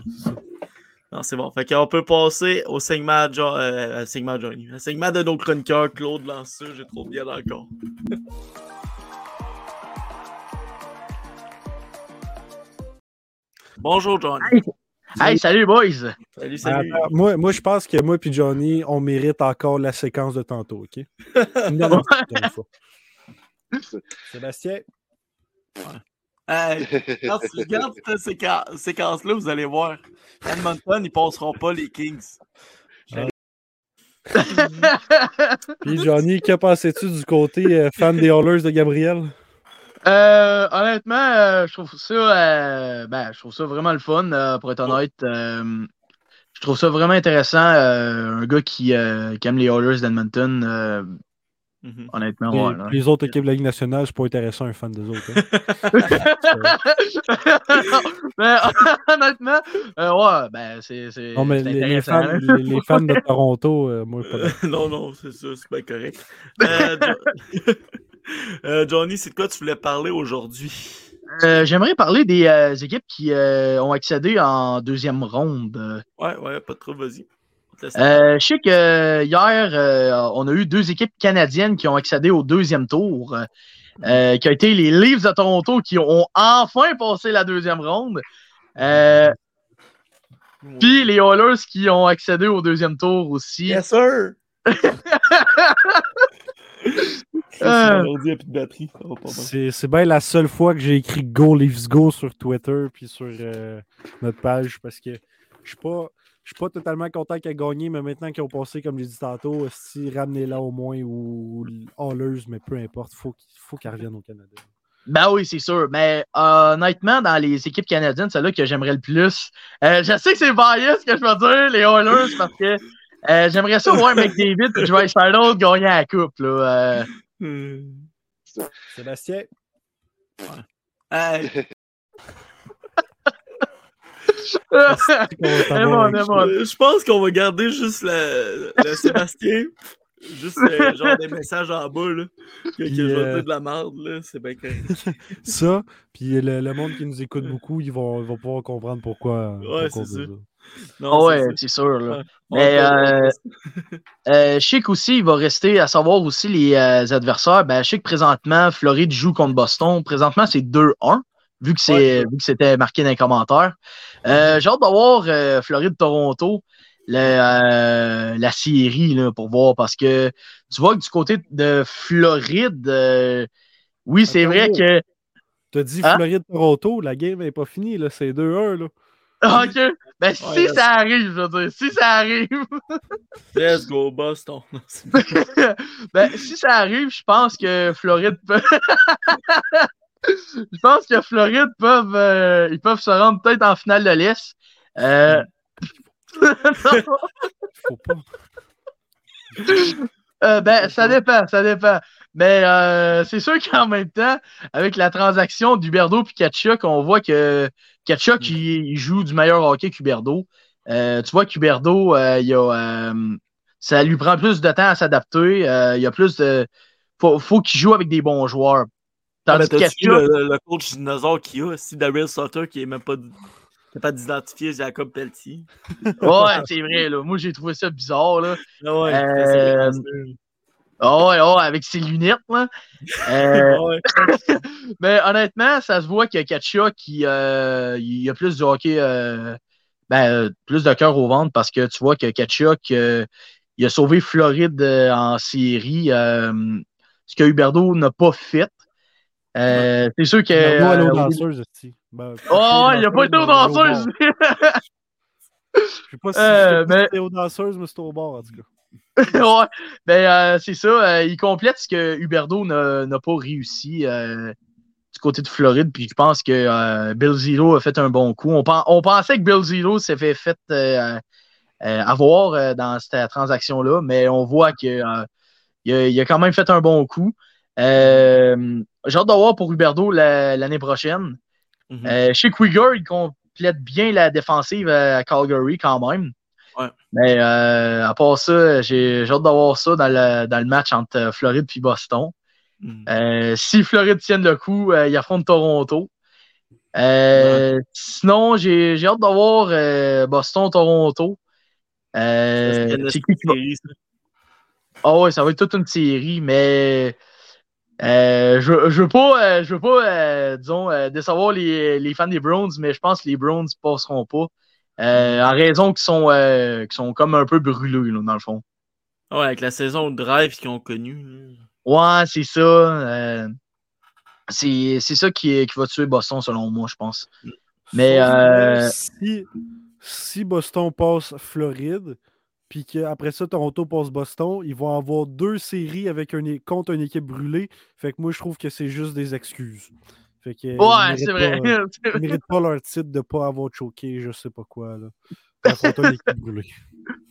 Non, c'est bon. Fait qu'on peut passer au segment, euh, segment Johnny. Le segment de nos chroniqueurs, Claude Lanceux, j'ai trop bien d'accord. Bonjour, Johnny. Hey, salut, boys! Salut, salut. Moi, moi je pense que moi et Johnny, on mérite encore la séquence de tantôt, OK? Sébastien? Hey, quand tu regardes cette séquence- séquence-là, vous allez voir. Edmonton, ils passeront pas les Kings. Puis Johnny, que pensais-tu du côté euh, fan des Hallers de Gabriel? Euh, honnêtement, euh, je trouve ça, euh, ben, je trouve ça vraiment le fun, euh, pour être honnête. Euh, je trouve ça vraiment intéressant. euh, un gars qui, euh, qui aime les Oilers d'Edmonton, euh, Mhm. honnêtement, Les, ouais. les autres équipes de la Ligue nationale, c'est pas intéressant un fan des autres. hein. mais honnêtement, euh, ouais, ben, c'est c'est- Non, mais c'est les, fans, les, les fans de Toronto, euh, moi, pas non, non, c'est ça, c'est pas correct. Euh, Jo- Johnny, c'est de quoi tu voulais parler aujourd'hui? Euh, J'aimerais parler des euh, équipes qui euh, ont accédé en deuxième ronde. Ouais, ouais, pas trop, vas-y. Euh, je sais que hier, euh, on a eu deux équipes canadiennes qui ont accédé au deuxième tour, euh, euh, qui ont été les Leafs de Toronto qui ont enfin passé la deuxième ronde. Euh, Puis les Oilers qui ont accédé au deuxième tour aussi. Yes, sir! A bien. C'est c'est bien la seule fois que j'ai écrit Go Leafs Go sur Twitter puis sur euh, notre page parce que je suis pas. Je suis pas totalement content qu'ils aient gagné, mais maintenant qu'ils ont passé, comme j'ai dit tantôt, si ramenez-la au moins ou Hallers, mais peu importe, faut qu'il faut qu'elle revienne au Canada. Ben oui, c'est sûr. Mais euh, honnêtement, dans les équipes canadiennes, c'est là que j'aimerais le plus. Euh, je sais que c'est bias ce que je veux dire, les Oilers, parce que euh, j'aimerais ça voir McDavid et Joyce Arnold gagner la coupe. Là. Euh, Hmm. Sébastien? Bon. euh, je pense qu'on va garder juste le, le Sébastien. Juste euh, genre des messages en bas, là. Que, que je vais euh, dire de la merde, là. C'est bien correct. Ça, puis le, le monde qui nous écoute beaucoup, ils vont, ils vont pouvoir comprendre pourquoi. Ouais, c'est ça. Non, Ah ouais, c'est sûr. Là. Mais, On va- euh, Euh, je sais qu'aussi, il va rester à savoir aussi les euh, adversaires. Ben, je sais que présentement, Floride joue contre Boston. Présentement, c'est 2-1, vu que c'est vu que c'était marqué dans les commentaires. Euh, J'ai hâte d'avoir euh, Floride-Toronto, euh, la série, là, pour voir, parce que tu vois que du côté de Floride, euh, oui, c'est vrai oh. que. T'as dit Hein? Floride-Toronto, la game n'est pas finie, là, c'est 2-1. Là. Ah, OK. Ben, si Ouais, ça arrive, je veux dire, si ça arrive. Let's go, Boston. Ben, si ça arrive, je pense que Floride peut. je pense que Floride peuvent, euh, ils peuvent se rendre peut-être en finale de l'Est. Euh... Faut pas. Euh, ben, ça dépend, ça dépend. Mais euh, c'est sûr qu'en même temps, avec la transaction d'Huberdo puis Kachuk, on voit que Kachuk, il, il joue du meilleur hockey qu'Huberdo. Euh, tu vois qu'Huberdo, euh, il a, ça lui prend plus de temps à s'adapter. Il y a plus de. Faut, faut qu'il joue avec des bons joueurs. Ah, Tandis mais que Kachuk, le, le coach dinosaure qu'il y a, si Daryl Sutter, qui est même pas capable d'identifier Jacob Pelletier. ouais, c'est vrai. Là. Moi, j'ai trouvé ça bizarre. Là. Ah ouais, Euh, c'est Ah ouais, avec ses lunettes. Là. Euh, ouais. Mais honnêtement, ça se voit que Kachuk, il, euh, il a plus de hockey, euh, ben, euh, plus de cœur au ventre parce que tu vois que euh, il a sauvé Floride euh, en série, euh, ce que Huberdo n'a pas fait. Euh, C'est sûr que. Huberdeau, allait aux euh, danseuses, aussi. Ben, Oh, il n'a pas été aux danseuses! Je sais pas si Euh, je sais pas si mais- c'était aux danseuses, mais c'était au bar, en tout cas. ouais, ben euh, c'est ça. euh, il complète ce que Huberdo n'a pas réussi euh, du côté de Floride. Puis je pense que euh, Bill Zero a fait un bon coup. On, pen- on pensait que Bill Zero s'est fait, fait euh, euh, avoir euh, dans cette transaction-là, mais on voit que euh, il, a, il a quand même fait un bon coup. Euh, J'ai hâte de voir pour Huberdo la- l'année prochaine. Mhm. Euh, chez Quigger, il complète bien la défensive à Calgary quand même. Ouais. Mais euh, à part ça, j'ai hâte d'avoir ça dans le, dans le match entre Floride et Boston. Mhm. Si Floride tienne le coup, il affronte Toronto. Sinon, j'ai hâte d'avoir Boston-Toronto. C'est qui qui va- ah ouais, ça va être toute une série, mais euh, je, je veux pas, euh, je veux pas, euh, disons, euh, décevoir les, les fans des Browns, mais je pense que les Browns passeront pas. Euh, en raison qu'ils sont, euh, qu'ils sont comme un peu brûlés, là, dans le fond. Ouais, avec la saison de drive qu'ils ont connue. Ouais, c'est ça. euh, c'est c'est ça qui, qui va tuer Boston, selon moi, je pense. Mais, que euh, si, si Boston passe Floride, puis qu'après ça, Toronto passe Boston, ils vont avoir deux séries avec un, contre une équipe brûlée. Fait que moi, je trouve que c'est juste des excuses. Fait que, ils Ouais, méritent c'est vrai. Ils méritent pas leur titre de pas avoir choqué, je sais pas quoi. Là. Une équipe brûlée.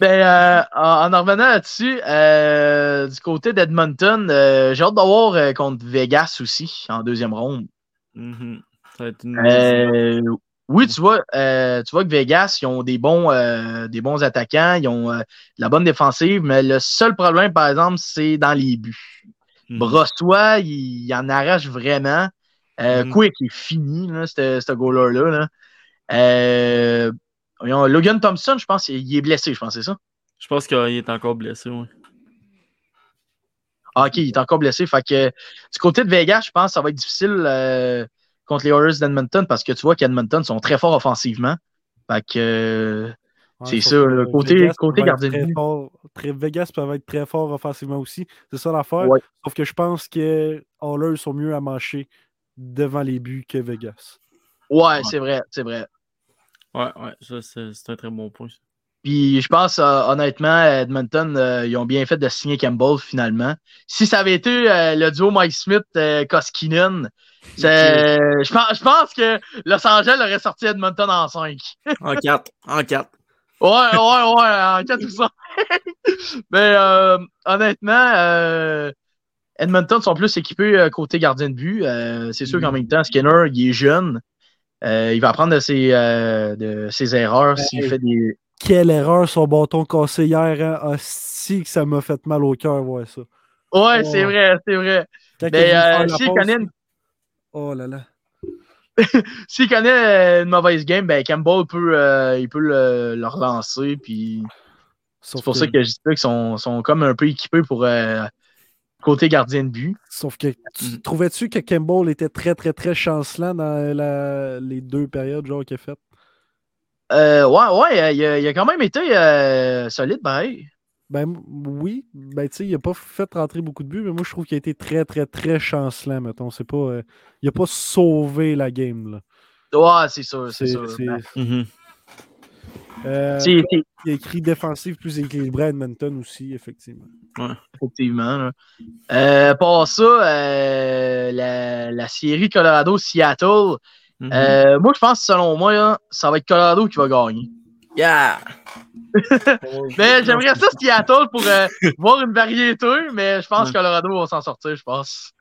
Ben, euh, en, en revenant là-dessus, euh, du côté d'Edmonton, euh, j'ai hâte de voir euh, contre Vegas aussi, en deuxième ronde. Mhm. Ça va être une. Oui, tu vois, euh, tu vois que Vegas, ils ont des bons, euh, des bons attaquants, ils ont euh, de la bonne défensive, mais le seul problème, par exemple, c'est dans les buts. Mhm. Brossois, il, il en arrache vraiment. Mhm. Quick est fini, ce goaler-là. Là. Euh, Logan Thompson, je pense, il est blessé, je pense, c'est ça? Je pense qu'il est encore blessé, ouais. Ah, ok, il est encore blessé. Fait que du côté de Vegas, je pense que ça va être difficile euh, contre les Oilers d'Edmonton parce que tu vois qu'Edmonton sont très forts offensivement. Fait que Ouais, C'est ça, le côté- Vegas côté gardien de très but. fort- très- Vegas peuvent être très forts offensivement aussi. C'est ça l'affaire. Ouais. Sauf que je pense que Oilers sont mieux à mancher devant les buts que Vegas. ouais, c'est vrai, c'est vrai. Ouais, ouais, ça, c'est c'est un très bon point. ça. Puis je pense euh, honnêtement, Edmonton, euh, ils ont bien fait de signer Campbell finalement. Si ça avait été euh, le duo Mike Smith Koskinen, c'est- je pense, je pense que Los Angeles aurait sorti Edmonton en 5. En 4. En 4. Ouais, ouais, ouais, en 4 ou 5. Mais honnêtement, Edmonton sont plus équipés côté gardien de but. C'est sûr qu'en même temps, Skinner, il est jeune. Il va apprendre de ses, de ses erreurs s'il fait des. Quelle erreur son bâton cassé hier. Hein? Ah, si que ça m'a fait mal au cœur, voir ça. Ouais, Oh. c'est vrai, c'est vrai. Mais voulu euh, s'il connaît, une- Oh là là. s'il connaît une mauvaise game, ben Campbell peut, euh, il peut le, le relancer. Puis c'est pour ça que je dis qu'ils sont, sont comme un peu équipés pour euh, côté gardien de but. Sauf que tu- Mhm. trouvais-tu que Campbell était très, très, très chancelant dans la- les deux périodes genre qu'il a fait? Euh, ouais, ouais, il a, il a quand même été euh, solide, pareil. Ben oui, ben tu sais, il a pas fait rentrer beaucoup de buts, mais moi je trouve qu'il a été très, très, très chancelant, mettons. C'est pas. euh, il a pas sauvé la game, là. Ouais, c'est sûr, c'est sûr. c'est- Ben, Mhm. euh, c'est- il a écrit défensif plus équilibré à Edmonton aussi, effectivement. effectivement. là. Euh, par ça, euh, la, la série Colorado-Seattle, Mhm. euh, moi, je pense, selon moi, là, ça va être Colorado qui va gagner. Yeah! Mais j'aimerais ça Seattle pour euh, voir une variété, mais je pense Ouais. que Colorado va s'en sortir, je pense.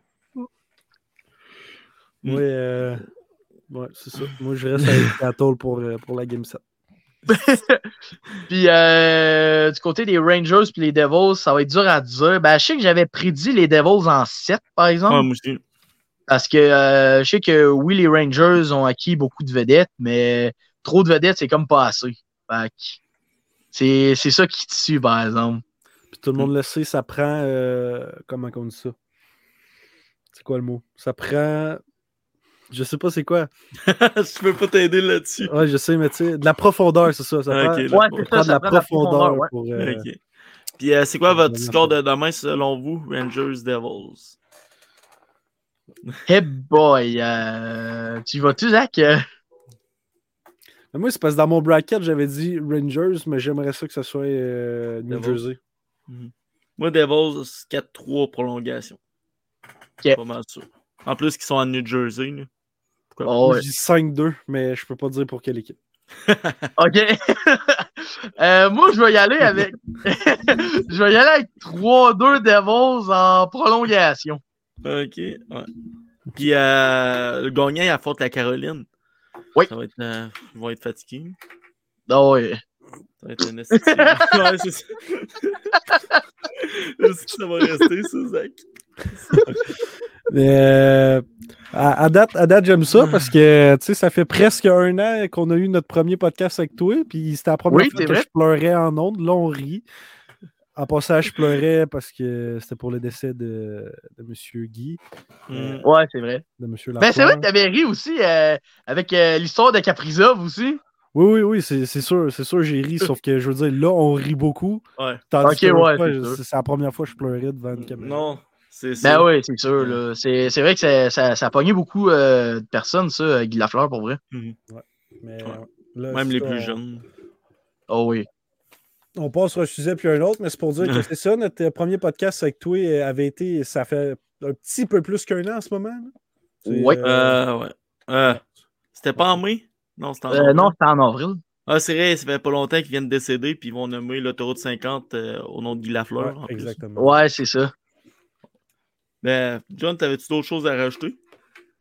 Mm. Ouais, euh, ouais c'est ça. Moi je reste avec Seattle pour, euh, pour la Game 7. Puis euh, du côté des Rangers puis les Devils, ça va être dur à dire. Ben, je sais que j'avais prédit les Devils en 7, par exemple. Ouais, moi aussi. Parce que euh, je sais que oui, les Rangers ont acquis beaucoup de vedettes, mais trop de vedettes, c'est comme pas assez. Fait que c'est c'est ça qui tue, par exemple. Puis tout le monde le sait, ça prend. euh, comment on dit ça? C'est quoi le mot? Ça prend. Je sais pas c'est quoi. je peux pas t'aider là-dessus. Ouais, je sais, mais tu sais, de la profondeur, c'est ça. Ça Ah, prend, Ouais, prend ça, de la ça prend de la profondeur ouais. pour. euh, Ok. Puis euh, c'est quoi votre score de demain selon vous, Rangers Devils? Hey boy, euh, tu vas-tu, Zach? Moi, c'est parce que dans mon bracket, j'avais dit Rangers, mais j'aimerais ça que ce soit euh, New Devils. Jersey. Moi, Devils, 4-3 prolongation. Ok. Pas mal sûr. En plus, qu'ils sont en New Jersey. là. Pourquoi pas? Oh, Moi, ouais. Je dis 5-2, mais je peux pas dire pour quelle équipe. OK. Euh, moi, je vais y aller avec. je vais y aller avec 3-2 Devils en prolongation. Ok, ouais. Puis euh, le gagnant, il affronte la Caroline. Oui. Ça va être, euh, ils vont être fatigués. Ah ouais. Ça va être un Ouais, c'est ça. Est-ce que ça va rester, ça, Zach? Mais euh, à, à date, à date j'aime ça parce que tu sais, ça fait presque un an qu'on a eu notre premier podcast avec toi. Puis c'était la première Oui, fois que vrai. je pleurais en ondes. Là, on rit. En passant, je pleurais parce que c'était pour le décès de, de M. Guy, Hmm. Ouais, c'est vrai. de M. Ben, c'est vrai que t'avais ri aussi euh, avec euh, l'histoire de Caprizov aussi. Oui, oui, oui, c'est sûr, c'est sûr, j'ai ri, sauf que je veux dire, là, on rit beaucoup. Ouais. Tandis Ok, ouais, c'est la première fois que je pleurais devant une caméra. Non, c'est ça. Ben oui, c'est sûr. là. C'est c'est vrai que ça, ça, ça a pogné beaucoup euh, de personnes, ça, euh, Guy Lafleur, pour vrai. Mais, Ouais. là, Même les plus on- jeunes. Oh oui. On passe sur un sujet puis un autre, mais c'est pour dire que c'est ça, notre euh, premier podcast avec toi euh, avait été, ça fait un petit peu plus qu'un an en ce moment. Ouais. euh, Euh, ouais. Euh, C'était pas en mai? Non, c'était en Euh, avril. non, c'était en avril. Ah, c'est vrai, ça fait pas longtemps qu'ils viennent de décéder, puis ils vont nommer l'autoroute 50 euh, au nom de Guy Lafleur. ouais, en plus. exactement. Ouais, c'est ça. Ben, John, t'avais-tu d'autres choses à rajouter?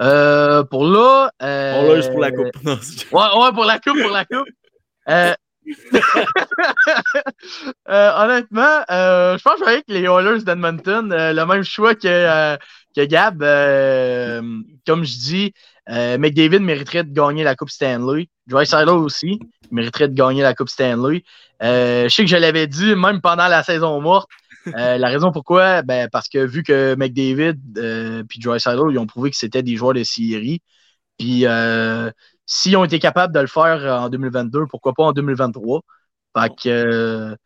Euh, pour là. Euh... On lâche pour la coupe. Non, Ouais, ouais, pour la coupe, pour la coupe. Euh... euh, honnêtement, euh, je pense que avec les Oilers d'Edmonton. euh, le même choix que, que Gab. comme je dis, McDavid mériterait de gagner la Coupe Stanley. Drysdale aussi mériterait de gagner la Coupe Stanley. Je sais que je l'avais dit même pendant la saison morte. La raison pourquoi, ben, parce que vu que McDavid euh, puis Drysdale, ils ont prouvé que c'était des joueurs de série. Puis euh, s'ils ont été capables de le faire en 2022, pourquoi pas en 2023? Fait que euh,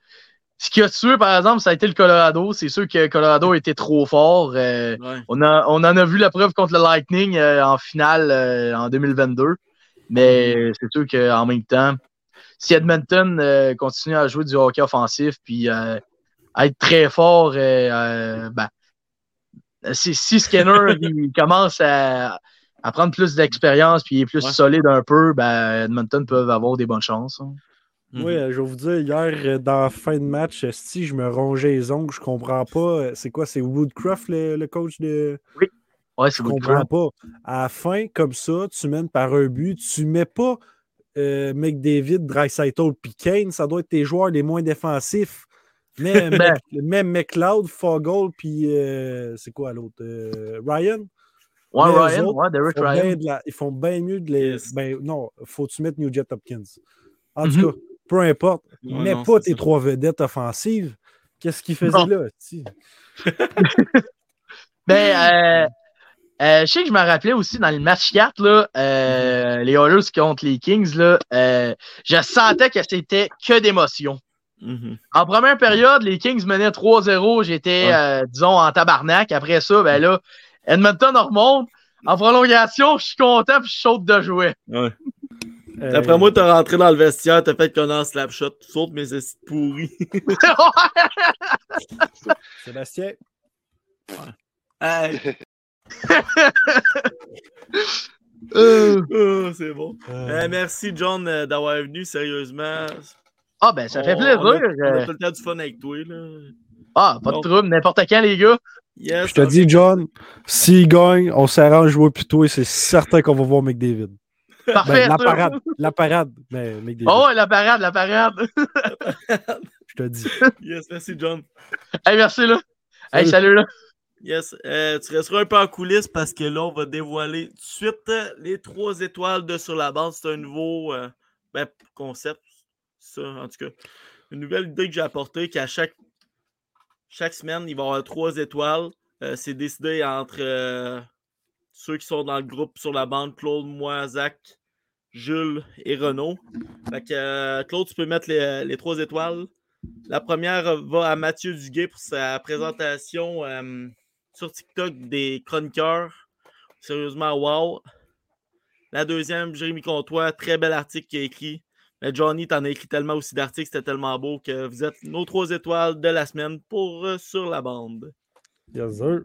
ce qui a tué, par exemple, ça a été le Colorado. C'est sûr que Colorado était trop fort. Euh, Ouais. on, a, on en a vu la preuve contre le Lightning euh, en finale euh, en 2022. Mais c'est sûr qu'en même temps, si Edmonton euh, continue à jouer du hockey offensif puis euh, à être très fort, euh, euh, ben, si, si Skinner il commence à, à prendre plus d'expérience puis il est plus Ouais. solide un peu, ben, Edmonton peuvent avoir des bonnes chances. hein. Mhm. Oui, euh, je vais vous dire, hier, euh, dans la fin de match, euh, si je me rongeais les ongles, je comprends pas. C'est quoi, c'est Woodcroft, le, le coach de. Ouais, Je comprends pas. À la fin, comme ça, tu mènes par un but, tu mets pas euh, McDavid, Dreisaitl puis Kane, ça doit être tes joueurs les moins défensifs. Mais même McLeod, Fogel, puis euh, c'est quoi l'autre euh, Ryan? Ouais, Mais Ryan, autres, ouais, Derek ils font, Ryan. bien de la- ils font bien mieux de les. Yes. Ben non, faut-tu mettre New Jet Hopkins. En Mhm. tout cas, peu importe, Ouais, mets non, pas tes ça. trois vedettes offensives. Qu'est-ce qu'ils faisaient là? Ben, euh, euh, je sais que je me rappelais aussi dans le match 4, là, euh, les Oilers contre les Kings, là, euh, je sentais que c'était que d'émotion. Mhm. En première période, les Kings menaient 3-0. J'étais, Ouais. euh, disons, en tabarnak. Après ça, ben là, Edmonton remonte. En prolongation, je suis content puis je saute de jouer. Ouais. Euh, D'après moi, t'as rentré dans le vestiaire, t'as fait qu'on en slapshot. Tu sautes mes esti pourris. Sébastien, Hey. Euh, Oh, c'est bon. euh, Eh, merci, John, euh, d'avoir venu. Sérieusement. Ah, ben, ça fait plaisir. On a, on a euh. tout le temps du fun avec toi. Là. Ah, pas de trouble. N'importe quand, les gars. Yes, je te dis, John, s'il gagne, on s'arrange jouer plus tôt et c'est certain qu'on va voir McDavid. Parfait. Ben, la parade, la parade, mais McDavid, Oh, ouais, la parade, la parade. je te dis. Yes, merci, John. hey, merci, là. Hey, Salut. salut, là. Yes, euh, tu resteras un peu en coulisses parce que là, on va dévoiler tout de suite euh, les trois étoiles de Sur la base. C'est un nouveau euh, ben, concept. Ça, en tout cas, une nouvelle idée que j'ai apportée qu'à chaque, chaque semaine, il va y avoir trois étoiles. Euh, c'est décidé entre euh, ceux qui sont dans le groupe sur la bande Claude, moi, Zach, Jules et Renaud. Euh, Claude, tu peux mettre les, trois étoiles. La première va à Mathieu Duguay pour sa présentation sur TikTok des chroniqueurs. Sérieusement, wow. La deuxième, Jérémy Comtois, très bel article qu'il a écrit. Mais Johnny, t'en as écrit tellement aussi d'articles, c'était tellement beau que vous êtes nos trois étoiles de la semaine pour euh, Sur la bande. Yes, sir.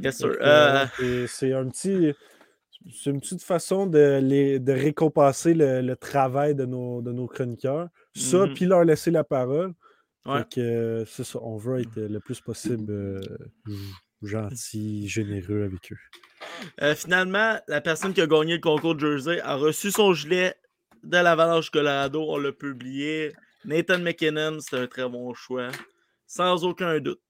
Yes, sir. Euh, euh, c'est- un petit. C'est une petite façon de, les, de récompenser le, le travail de nos, de nos chroniqueurs. Ça, Mhm. puis leur laisser la parole. Ouais. Fait que, euh, c'est ça, on veut être le plus possible euh, gentil, généreux avec eux. Euh, finalement, la personne qui a gagné le concours de Jersey a reçu son gilet de l'Avalanche Colorado. On l'a publié. Nathan McKinnon, c'est un très bon choix. Sans aucun doute.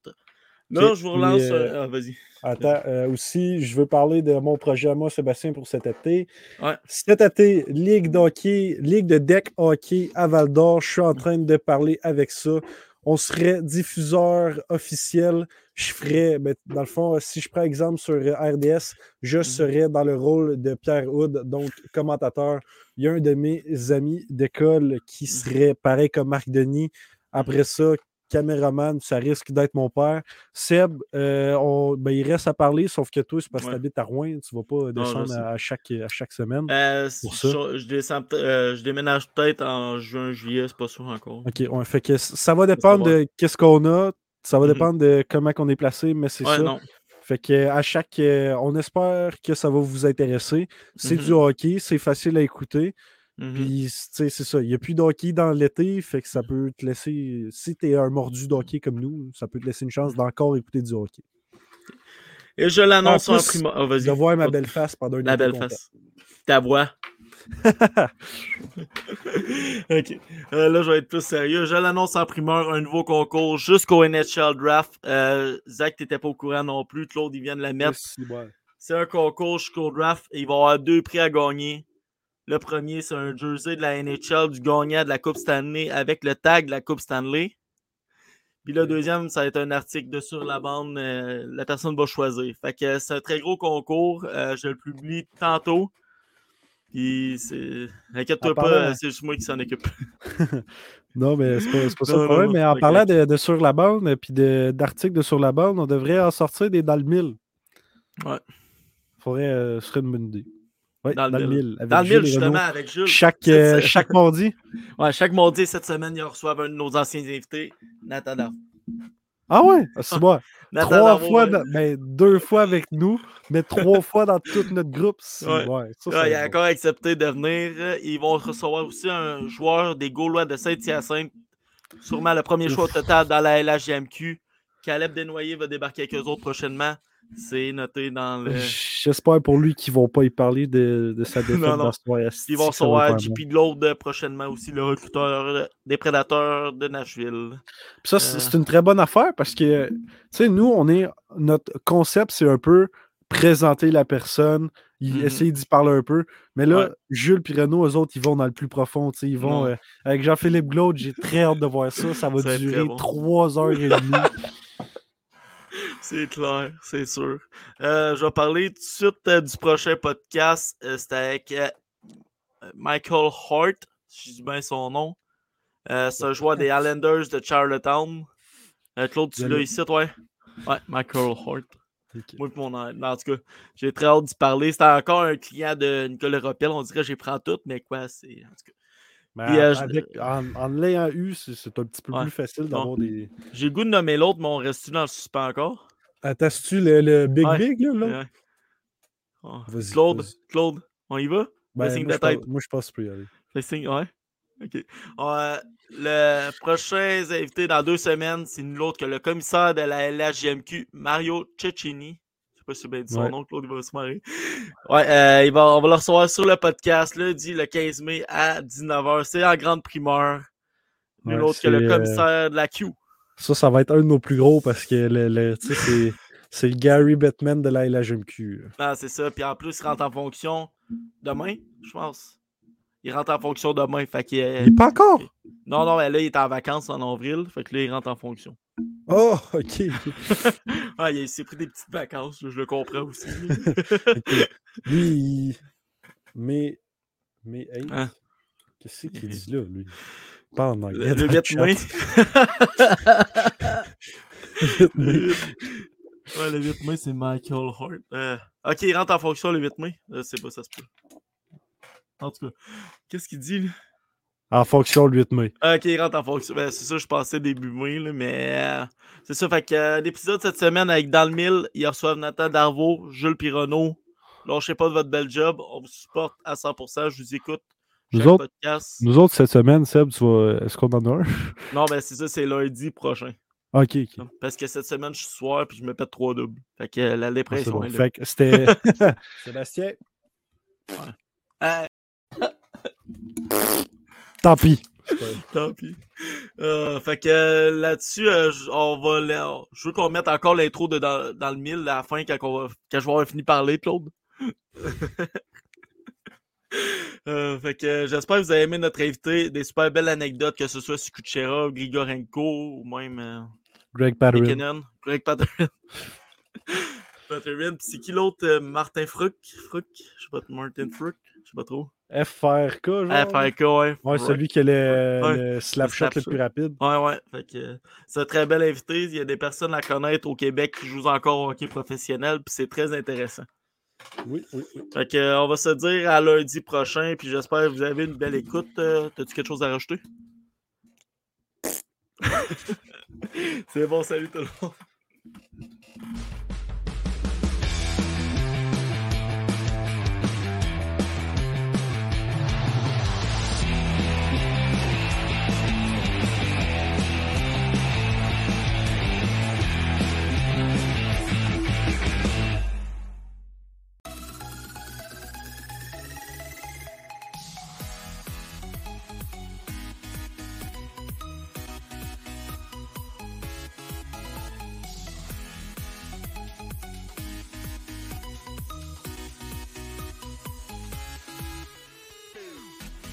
Là, je vous relance. euh, euh, Ah, vas-y. Attends, euh, aussi, je veux parler de mon projet à moi, Sébastien, pour cet été. Ouais. Cet été, Ligue d'hockey, Ligue de deck hockey à Val d'Or, je suis en train de parler avec ça. On serait diffuseur officiel. Je ferais, ben, dans le fond, si je prends exemple sur euh, RDS, je Mhm. serais dans le rôle de Pierre Houd, donc commentateur. Il y a un de mes amis d'école qui Mhm. serait pareil comme Marc Denis. Après ça, caméraman, ça risque d'être mon père. Seb, euh, on- ben, il reste à parler, sauf que toi, c'est parce que Ouais. tu habites à Rouen, tu ne vas pas descendre à, chaque, à chaque semaine. Euh, Pour je, ça. je descends euh, je déménage peut-être en juin, juillet, c'est pas sûr encore. OK, fait que ça va dépendre de qu'est-ce qu'on a, ça va Mhm. dépendre de comment on est placé, mais c'est Ouais, ça. non. Fait que à chaque on espère que ça va vous intéresser. C'est du hockey, c'est facile à écouter. Mhm. Puis, tu sais, c'est ça. Il n'y a plus de hockey dans l'été, fait que ça peut te laisser. Si tu es un mordu de hockey comme nous, ça peut te laisser une chance d'encore écouter du hockey. Et je l'annonce En en primeur. Oh. De voir ma belle face pendant une La belle face. Ta voix. ok. Euh, là, je vais être plus sérieux. Je l'annonce en primeur, un nouveau concours jusqu'au NHL Draft. Euh, Zach, t'étais pas au courant non plus. Claude, il vient de la mettre. C'est un concours jusqu'au draft et il va y avoir deux prix à gagner. Le premier, c'est un jersey de la NHL du gagnant de la Coupe Stanley avec le tag de la Coupe Stanley. Puis le deuxième, ça va être un article de sur la bande. euh, la personne va choisir. Fait que c'est un très gros concours. euh, je le publie tantôt. Puis c'est. Inquiète-toi pas, euh, c'est juste moi qui s'en occupe. Non, mais c'est pas, ça le problème. mais en parlant de, de sur la bande et d'articles de sur la bande, on devrait en sortir des dans le mille. Ouais. Faudrait, euh, ce serait une bonne idée. Dans le mille. avec Dans le mille, justement, Renaud. avec Jules. Chaque, euh, chaque mardi. Ouais, chaque mardi cette semaine, ils reçoivent un de nos anciens invités, Nathan. Ah ouais? Ah, c'est bon. Nathan Trois fois, dans- ben, deux fois avec nous, mais trois fois dans tout notre groupe. Ouais. ouais, ça, Ouais, c'est il a encore accepté de venir. Ils vont recevoir aussi un joueur des Gaulois de Saint-Hyacinthe. Sûrement le premier choix au total dans la LHGMQ. Caleb Desnoyers va débarquer avec eux autres prochainement. C'est noté dans le. J'espère pour lui qu'ils vont pas y parler de, de sa défaite Non, non. dans ce. Ils vont recevoir JP Glaude prochainement aussi, le recruteur des prédateurs de Nashville. Puis ça, c'est Euh. c'est une très bonne affaire parce que, tu sais, nous, on est. Notre concept, c'est un peu présenter la personne, Mhm. essayer d'y parler un peu. Mais là, Ouais. Jules et Renaud, eux autres, ils vont dans le plus profond. tu sais, Ils vont. Euh, avec Jean-Philippe Glaude, j'ai très hâte de voir ça. Ça va Ça durer bon. trois heures et demie. C'est clair, c'est sûr. Euh, je vais parler tout de suite euh, du prochain podcast. Euh, c'est avec euh, Michael Hart, si je dis bien son nom. C'est un joueur des Islanders de Charlottetown. Claude, tu l'as ici, toi? Ouais, Michael Hart. Ok. Moi, mon en tout cas, j'ai très hâte d'y parler. C'était encore un client de Nicolas Ropel. On dirait que j'ai pris tout, mais quoi, c'est. En tout cas, Mais euh, je- avec- en, en l'ayant eu, c'est un petit peu Ouais. plus facile d'avoir des. j'ai le goût de nommer l'autre, mais on reste-tu dans le suspens encore? Attends-tu le, le Big Ouais. Big, là? Oh, Claude. Claude, on y va? Ben, moi, de je pense- tête. moi, je pense que peux y aller. Ouais. OK. Euh, le prochain invité dans deux semaines, c'est nul autre que le commissaire de la LHGMQ, Mario Cecchini. Je bien dit son Ouais. nom, Claude, il va se marrer. Ouais, euh, il va, on va le recevoir sur le podcast lundi le 15 mai à 19h. C'est en grande primeur. Nul Ouais, autre que le commissaire de la Q. Ça, ça va être un de nos plus gros parce que le, le- c'est, c'est le Gary Bettman de la LHMQ. Ah, c'est ça. Puis en plus, il rentre en fonction demain, je pense. Il rentre en fonction demain. Fait qu'il, euh, Il est pas encore? Non, non, mais là, il est en vacances en avril. Fait que là, il rentre en fonction. Oh, ok. Ah, il s'est pris des petites vacances, je le comprends aussi. Lui, il... Mais, mais, hey, Hein? qu'est-ce qu'il dit là, lui? Pas en anglais. le dans le 8 chat. mai. Mais- Le- ouais, le 8 mai, c'est Michael Hart. Euh, ok, il rentre en fonction le 8 mai. Je sais pas, ça se peut. En tout cas, qu'est-ce qu'il dit, là? En fonction le 8 mai. Ah, Ok, il rentre en fonction. Ben, c'est ça, je pensais début mai, là, mais euh, c'est ça. Fait que euh, l'épisode cette semaine avec Dans le Mille, ils reçoivent Nathan Darvaux, Jules Pironneau. Lâchez pas de votre bel job. On vous supporte à 100%. Je vous écoute. Nous autres- podcast. Nous autres, cette semaine, Seb, tu vas... est-ce qu'on en a un? Non, ben c'est ça, c'est lundi prochain. ok, ok. Parce que cette semaine, je suis soir puis je me pète trois doubles. Fait que euh, la Ah, c'est dépression bon. est là. Fait que c'était. Sébastien. Ah, Tant pis. tant pis. Euh, fait que euh, là-dessus, euh, on va je veux qu'on mette encore l'intro de dans, dans le mille à la fin quand, on va- quand je vais avoir fini de parler, Claude. Euh, fait que j'espère que vous avez aimé notre invité. Des super belles anecdotes, que ce soit sur Kuchera, Grigorenko ou même Greg Patterson. Greg Patterson. Patterson. C'est qui l'autre Martin Fruck Fruck Je sais pas, Martin Fruck Je sais pas trop. FRK, genre. FRK, ouais. Ouais, celui qui a le, Ouais. le slap Le slap plus rapide. Ouais, ouais. Euh, c'est un très bel invité. Il y a des personnes à connaître au Québec qui jouent encore au hockey professionnel, puis c'est très intéressant. Oui, oui, oui. Fait que, euh, on va se dire à lundi prochain, puis j'espère que vous avez une belle écoute. Euh, T'as-tu quelque chose à rajouter? c'est bon, salut tout le monde.